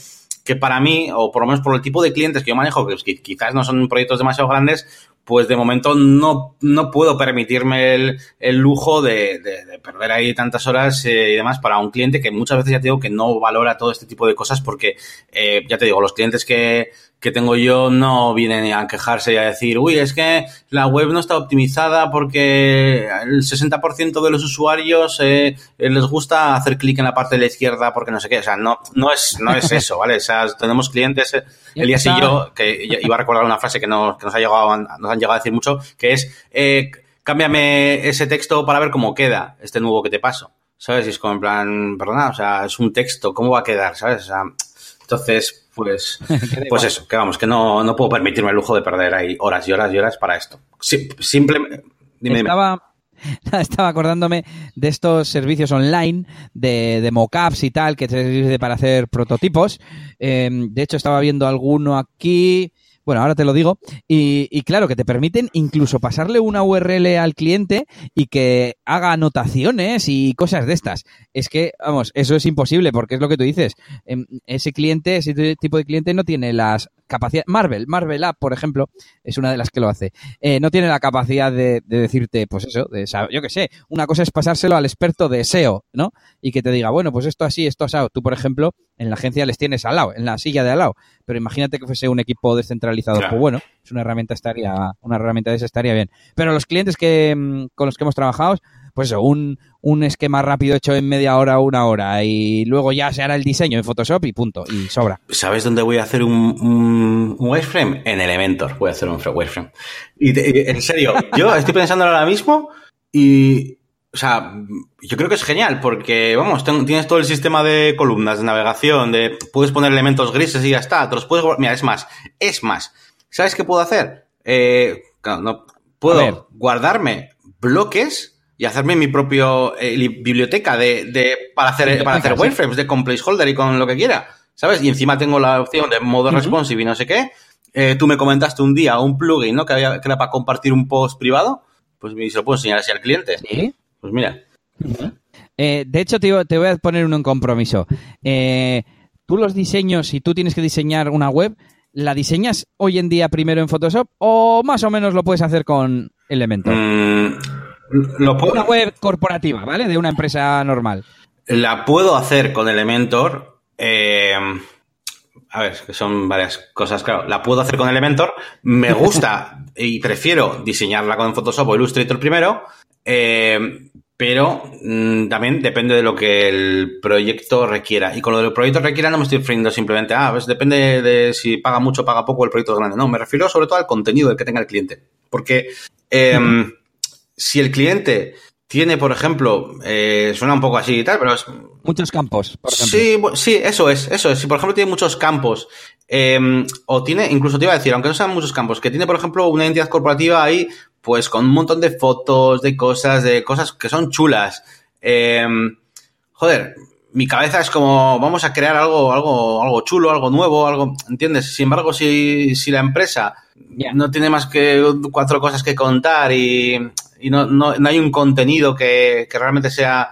que para mí, o por lo menos por el tipo de clientes que yo manejo, que qui- quizás no son proyectos demasiado grandes, pues de momento no, no puedo permitirme el, el lujo de, de- de perder ahí tantas horas eh, y demás para un cliente que muchas veces ya te digo que no valora todo este tipo de cosas porque, eh, ya te digo, los clientes que, que tengo yo no vienen a quejarse y a decir, uy, es que la web no está optimizada porque el 60% de los usuarios eh, eh, les gusta hacer clic en la parte de la izquierda porque no sé qué. O sea, no, no, es, no es eso, ¿vale? O sea, tenemos clientes, eh, Elías y yo, que iba a recordar una frase que, nos, que nos, ha llegado, nos han llegado a decir mucho, que es, eh, cámbiame ese texto para ver cómo queda este nuevo que te paso. ¿Sabes? Y es como en plan, perdona, o sea, es un texto, ¿cómo va a quedar? ¿Sabes? O sea, entonces, pues, *laughs* pues eso, que vamos, que no, no puedo permitirme el lujo de perder ahí horas y horas y horas para esto. Simplemente, dime, dime. estaba, *laughs* estaba acordándome de estos servicios online de, de mockups y tal que te sirve para hacer prototipos. Eh, de hecho, estaba viendo alguno aquí. Bueno, ahora te lo digo. Y, y, claro, que te permiten incluso pasarle una URL al cliente y que haga anotaciones y cosas de estas. Es que, vamos, eso es imposible porque es lo que tú dices. Em, ese cliente, ese tipo de cliente no tiene las capacidad. Marvel, Marvel App, por ejemplo, es una de las que lo hace. Eh, no tiene la capacidad de, decirte, pues eso, de yo qué sé, una cosa es pasárselo al experto de SEO, ¿no? Y que te diga, bueno, pues esto así, esto así. Tú, por ejemplo, en la agencia les tienes al lado, en la silla de al lado. Pero imagínate que fuese un equipo descentralizado. Pues bueno, es una herramienta estaría, una herramienta de esa estaría bien. Pero los clientes que mm, con los que hemos trabajado, pues eso, un, un esquema rápido hecho en media hora o una hora y luego ya se hará el diseño en Photoshop y punto, y sobra. ¿Sabes dónde voy a hacer un, un, wireframe? En Elementor voy a hacer un wireframe. Y, en serio, yo estoy pensando ahora mismo y, o sea, yo creo que es genial porque, vamos, tienes todo el sistema de columnas, de navegación, de puedes poner elementos grises y ya está, te los puedes... Mira, es más, es más. ¿Sabes qué puedo hacer? Eh, no, puedo guardarme bloques y hacerme mi propio eh, biblioteca de, de, para hacer, para hacer wireframes de con placeholder y con lo que quiera, ¿sabes? Y encima tengo la opción de modo responsive y no sé qué. Eh, tú me comentaste un día un plugin, ¿no? Que, había, que era para compartir un post privado. Pues se lo puedo enseñar así al cliente. Sí. Pues mira. Eh, de hecho, te, te, voy a poner uno en compromiso. tú los diseños, si tú tienes que diseñar una web, ¿la diseñas hoy en día primero en Photoshop o más o menos lo puedes hacer con Elementor? Mm, una web corporativa, ¿vale? De una empresa normal. La puedo hacer con Elementor. Eh, a ver, que son varias cosas, claro. La puedo hacer con Elementor. Me gusta *laughs* y prefiero diseñarla con Photoshop o Illustrator primero. Eh, pero mm, también depende de lo que el proyecto requiera. Y con lo del proyecto requiera no me estoy refiriendo simplemente, ah, pues depende de si paga mucho o paga poco el proyecto es grande. No, me refiero sobre todo al contenido del que tenga el cliente. Porque em, si el cliente tiene, por ejemplo, eh, suena un poco así y tal, pero es... Muchos campos, por ejemplo. Sí, sí, eso es, eso es. Si, por ejemplo, tiene muchos campos, em, o tiene, incluso te iba a decir, aunque no sean muchos campos, que tiene, por ejemplo, una entidad corporativa ahí, pues con un montón de fotos, de cosas, de cosas que son chulas. Em, joder, mi cabeza es como, vamos a crear algo, algo, algo chulo, algo nuevo, algo, ¿entiendes? Sin embargo, si, si la empresa no tiene más que cuatro cosas que contar y y no, no, no hay un contenido que, que, realmente sea,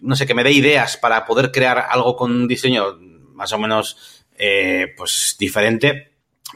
no sé, que me dé ideas para poder crear algo con un diseño más o menos eh, pues diferente,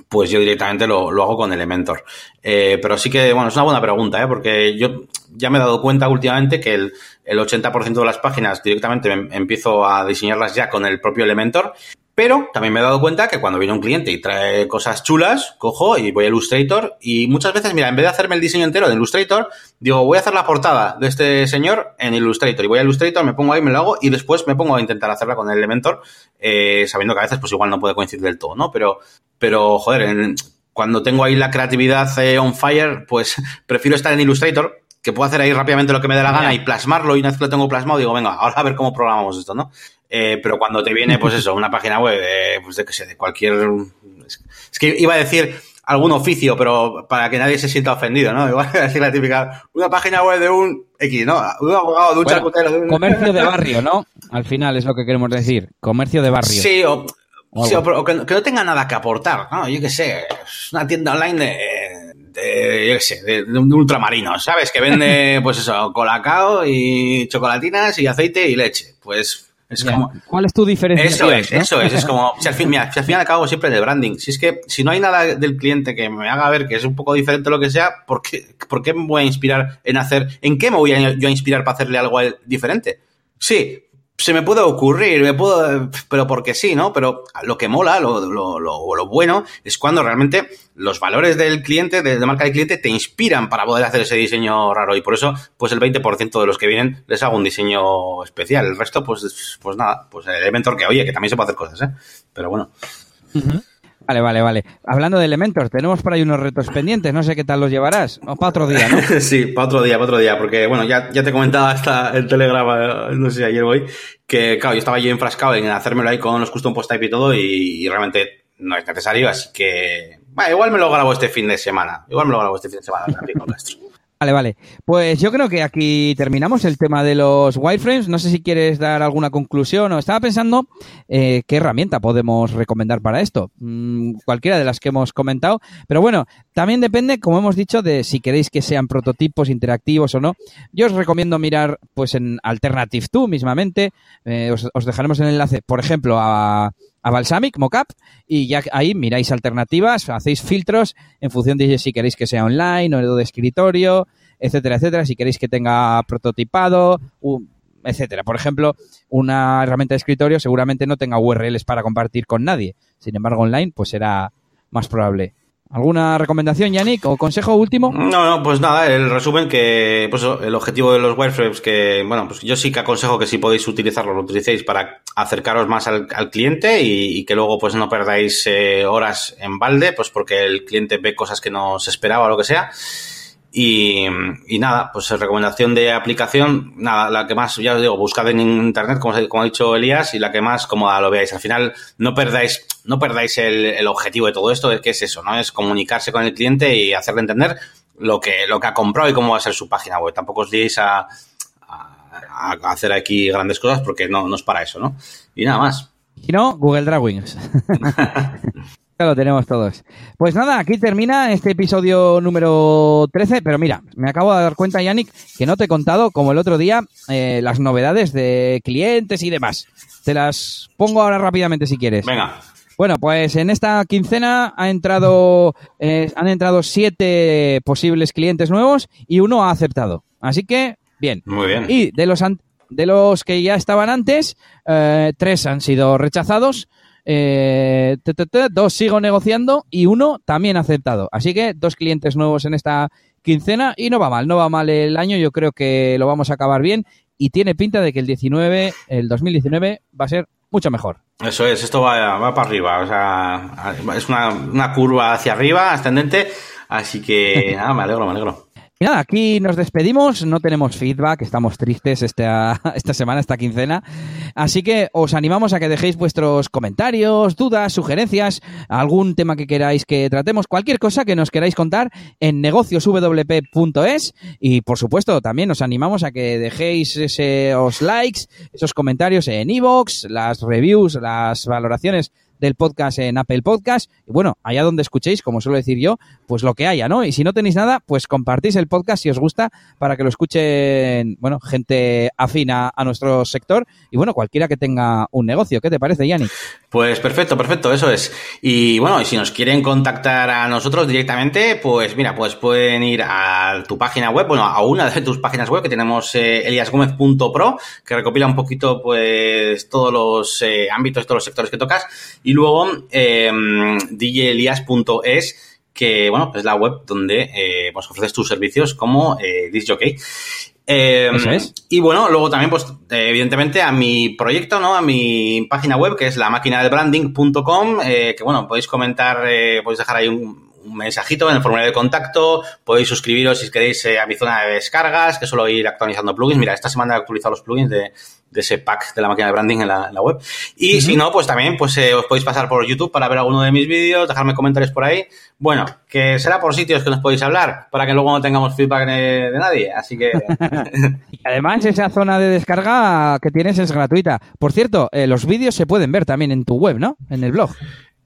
pues yo directamente lo, lo hago con Elementor. Eh, pero sí que, bueno, es una buena pregunta, ¿eh? porque yo ya me he dado cuenta últimamente que el, el 80% de las páginas directamente empiezo a diseñarlas ya con el propio Elementor pero también me he dado cuenta que cuando viene un cliente y trae cosas chulas, cojo y voy a Illustrator y muchas veces, mira, en vez de hacerme el diseño entero de Illustrator, digo, voy a hacer la portada de este señor en Illustrator y voy a Illustrator, me pongo ahí, me lo hago y después me pongo a intentar hacerla con el Elementor, eh, sabiendo que a veces pues igual no puede coincidir del todo, ¿no? Pero, pero joder, cuando tengo ahí la creatividad eh, on fire, pues *laughs* prefiero estar en Illustrator, que puedo hacer ahí rápidamente lo que me dé la gana y plasmarlo y una vez que lo tengo plasmado digo, venga, ahora a ver cómo programamos esto, ¿no? Eh, pero cuando te viene, pues eso, una página web, eh, pues de que sé, de cualquier. Es que iba a decir algún oficio, pero para que nadie se sienta ofendido, ¿no? *laughs* Igual a decir la típica, una página web de un X, ¿no? Un abogado, de un. De un... Comercio de barrio, ¿no? *laughs* Al final es lo que queremos decir. Comercio de barrio. Sí, o, o, que, no tenga nada que aportar, ¿no? Yo qué sé, es una tienda online de. De, yo qué sé, de, de, un ultramarino, ¿sabes? Que vende, *laughs* pues eso, colacao y chocolatinas y aceite y leche. Pues ¿Cuál es tu diferencia? Eso es, eso es. Es como, si al, fin, mira, si al final acabo siempre de branding. Si es que, si no hay nada del cliente que me haga ver que es un poco diferente lo que sea, ¿por qué, ¿por qué me voy a inspirar en hacer, en qué me voy a, yo a inspirar para hacerle algo diferente? Sí, se me puede ocurrir, me puedo, pero porque sí, ¿no? Pero lo que mola, lo, lo, lo, bueno, es cuando realmente los valores del cliente, de, de, marca del cliente, te inspiran para poder hacer ese diseño raro. Y por eso, pues el 20% de los que vienen les hago un diseño especial. El resto, pues, pues nada, pues el Elementor que, oye, que también se puede hacer cosas, ¿eh? Pero bueno. Vale, vale, vale. Hablando de elementos, tenemos por ahí unos retos pendientes, no sé qué tal los llevarás. O para otro día, ¿no? *laughs* sí, para otro día, para otro día, porque bueno, ya, ya te comentaba hasta el telegrama, no sé ayer voy, que claro, yo estaba allí enfrascado en hacérmelo ahí con los custom post type y todo, y, realmente no es necesario, así que. Bueno, igual me lo grabo este fin de semana. Igual me lo grabo este fin de semana. Vale, vale. Pues yo creo que aquí terminamos el tema de los wireframes. No sé si quieres dar alguna conclusión o estaba pensando eh, qué herramienta podemos recomendar para esto. Mm, cualquiera de las que hemos comentado. Pero bueno, también depende, como hemos dicho, de si queréis que sean prototipos interactivos o no. Yo os recomiendo mirar pues en Alternative 2 mismamente. Eh, os, os dejaremos el enlace, por ejemplo, a a Balsamic Mockup y ya ahí miráis alternativas, hacéis filtros en función de si queréis que sea online o de escritorio, etcétera, etcétera, si queréis que tenga prototipado, etcétera. Por ejemplo, una herramienta de escritorio seguramente no tenga URLs para compartir con nadie. Sin embargo, online pues será más probable. ¿Alguna recomendación, Yannick, o consejo último? No, no, pues nada, el resumen que pues el objetivo de los wireframes que, bueno, pues yo sí que aconsejo que si podéis utilizarlo, lo utilicéis para acercaros más al, cliente y, que luego pues no perdáis eh, horas en balde, pues porque el cliente ve cosas que no se esperaba o lo que sea. Y, nada, pues recomendación de aplicación, nada, la que más, ya os digo, buscad en internet, como, como ha dicho Elías, y la que más cómoda lo veáis. Al final, no perdáis, no perdáis el, objetivo de todo esto, que es eso, ¿no? Es comunicarse con el cliente y hacerle entender lo que, lo que ha comprado y cómo va a ser su página web. Tampoco os diréis a, a, hacer aquí grandes cosas porque no, no es para eso, ¿no? Y nada más. Si no, Google Drawings. *laughs* lo tenemos todos. Pues nada, aquí termina este episodio número 13, pero mira, me acabo de dar cuenta, Yannick, que no te he contado, como el otro día, eh, las novedades de clientes y demás. Te las pongo ahora rápidamente si quieres. Venga. Bueno, pues en esta quincena ha entrado, eh, han entrado siete posibles clientes nuevos y uno ha aceptado. Así que, bien. Muy bien. Y de los, de los que ya estaban antes, eh, tres han sido rechazados eh, dos sigo negociando y uno también aceptado. Así que dos clientes nuevos en esta quincena y no va mal, no va mal el año, yo creo que lo vamos a acabar bien y tiene pinta de que el 19, el 2019 va a ser mucho mejor. Eso es, esto va, va para arriba, o sea, es una, una curva hacia arriba, ascendente, así que *laughs* nada, me alegro, me alegro. Y nada, aquí nos despedimos, no tenemos feedback, estamos tristes esta, *laughs* esta semana, esta quincena, así que os animamos a que dejéis vuestros comentarios, dudas, sugerencias, algún tema que queráis que tratemos, cualquier cosa que nos queráis contar en negocioswp.es y por supuesto también os animamos a que dejéis esos likes, esos comentarios en iVoox, las reviews, las valoraciones del podcast en Apple Podcast. Y bueno, allá donde escuchéis, como suelo decir yo, pues lo que haya, ¿no? Y si no tenéis nada, pues compartís el podcast si os gusta para que lo escuchen, bueno, gente afina a nuestro sector y bueno, cualquiera que tenga un negocio. ¿Qué te parece, Yanni? Pues perfecto, perfecto, eso es. Y bueno, y si nos quieren contactar a nosotros directamente, pues mira, pues pueden ir a tu página web, bueno, a una de tus páginas web que tenemos eh, eliasgomez.pro, que recopila un poquito pues todos los eh, ámbitos, todos los sectores que tocas y luego eh, djelias.es, que bueno, es la web donde eh, pues ofreces tus servicios como eh, disjockey. Eh, Y bueno, luego también, pues, evidentemente, a mi proyecto, ¿no? A mi página web, que es la máquina del branding.com, eh, que bueno, podéis comentar, eh, podéis dejar ahí un, un mensajito en el formulario de contacto, podéis suscribiros si queréis eh, a mi zona de descargas, que suelo ir actualizando plugins. Mira, esta semana he actualizado los plugins de, ese pack de la máquina de branding en la, web. Y si no, pues también pues eh, os podéis pasar por YouTube para ver alguno de mis vídeos, dejarme comentarios por ahí. Bueno, que será por sitios que nos podéis hablar, para que luego no tengamos feedback de, nadie. Así que... *laughs* y además, esa zona de descarga que tienes es gratuita. Por cierto, eh, los vídeos se pueden ver también en tu web, ¿no? En el blog.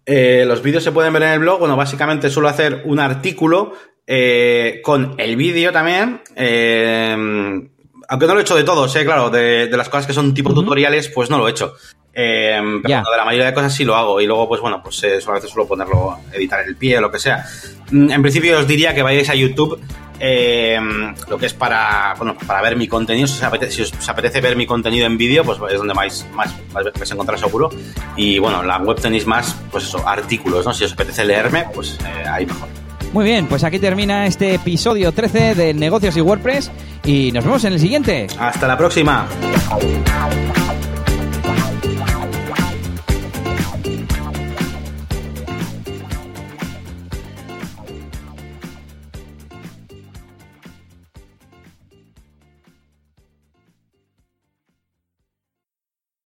Eh, los vídeos se pueden ver en el blog. Bueno, básicamente suelo hacer un artículo eh, con el vídeo también. Eh, aunque no lo he hecho de todos, eh, claro, de, las cosas que son tipo tutoriales, pues no lo he hecho. pero de la mayoría de cosas sí lo hago. Y luego, pues bueno, pues a veces suelo ponerlo, editar el pie o lo que sea. Mm, en principio os diría que vayáis a YouTube eh, lo que es para, bueno, para ver mi contenido. Si os, apetece, ver mi contenido en vídeo, pues es donde más, más, vais a encontrar seguro. Y bueno, la web tenéis más, pues eso, artículos, ¿no? Si os apetece leerme, pues eh, ahí mejor. Muy bien, pues aquí termina este episodio 13 de Negocios y WordPress y nos vemos en el siguiente. Hasta la próxima.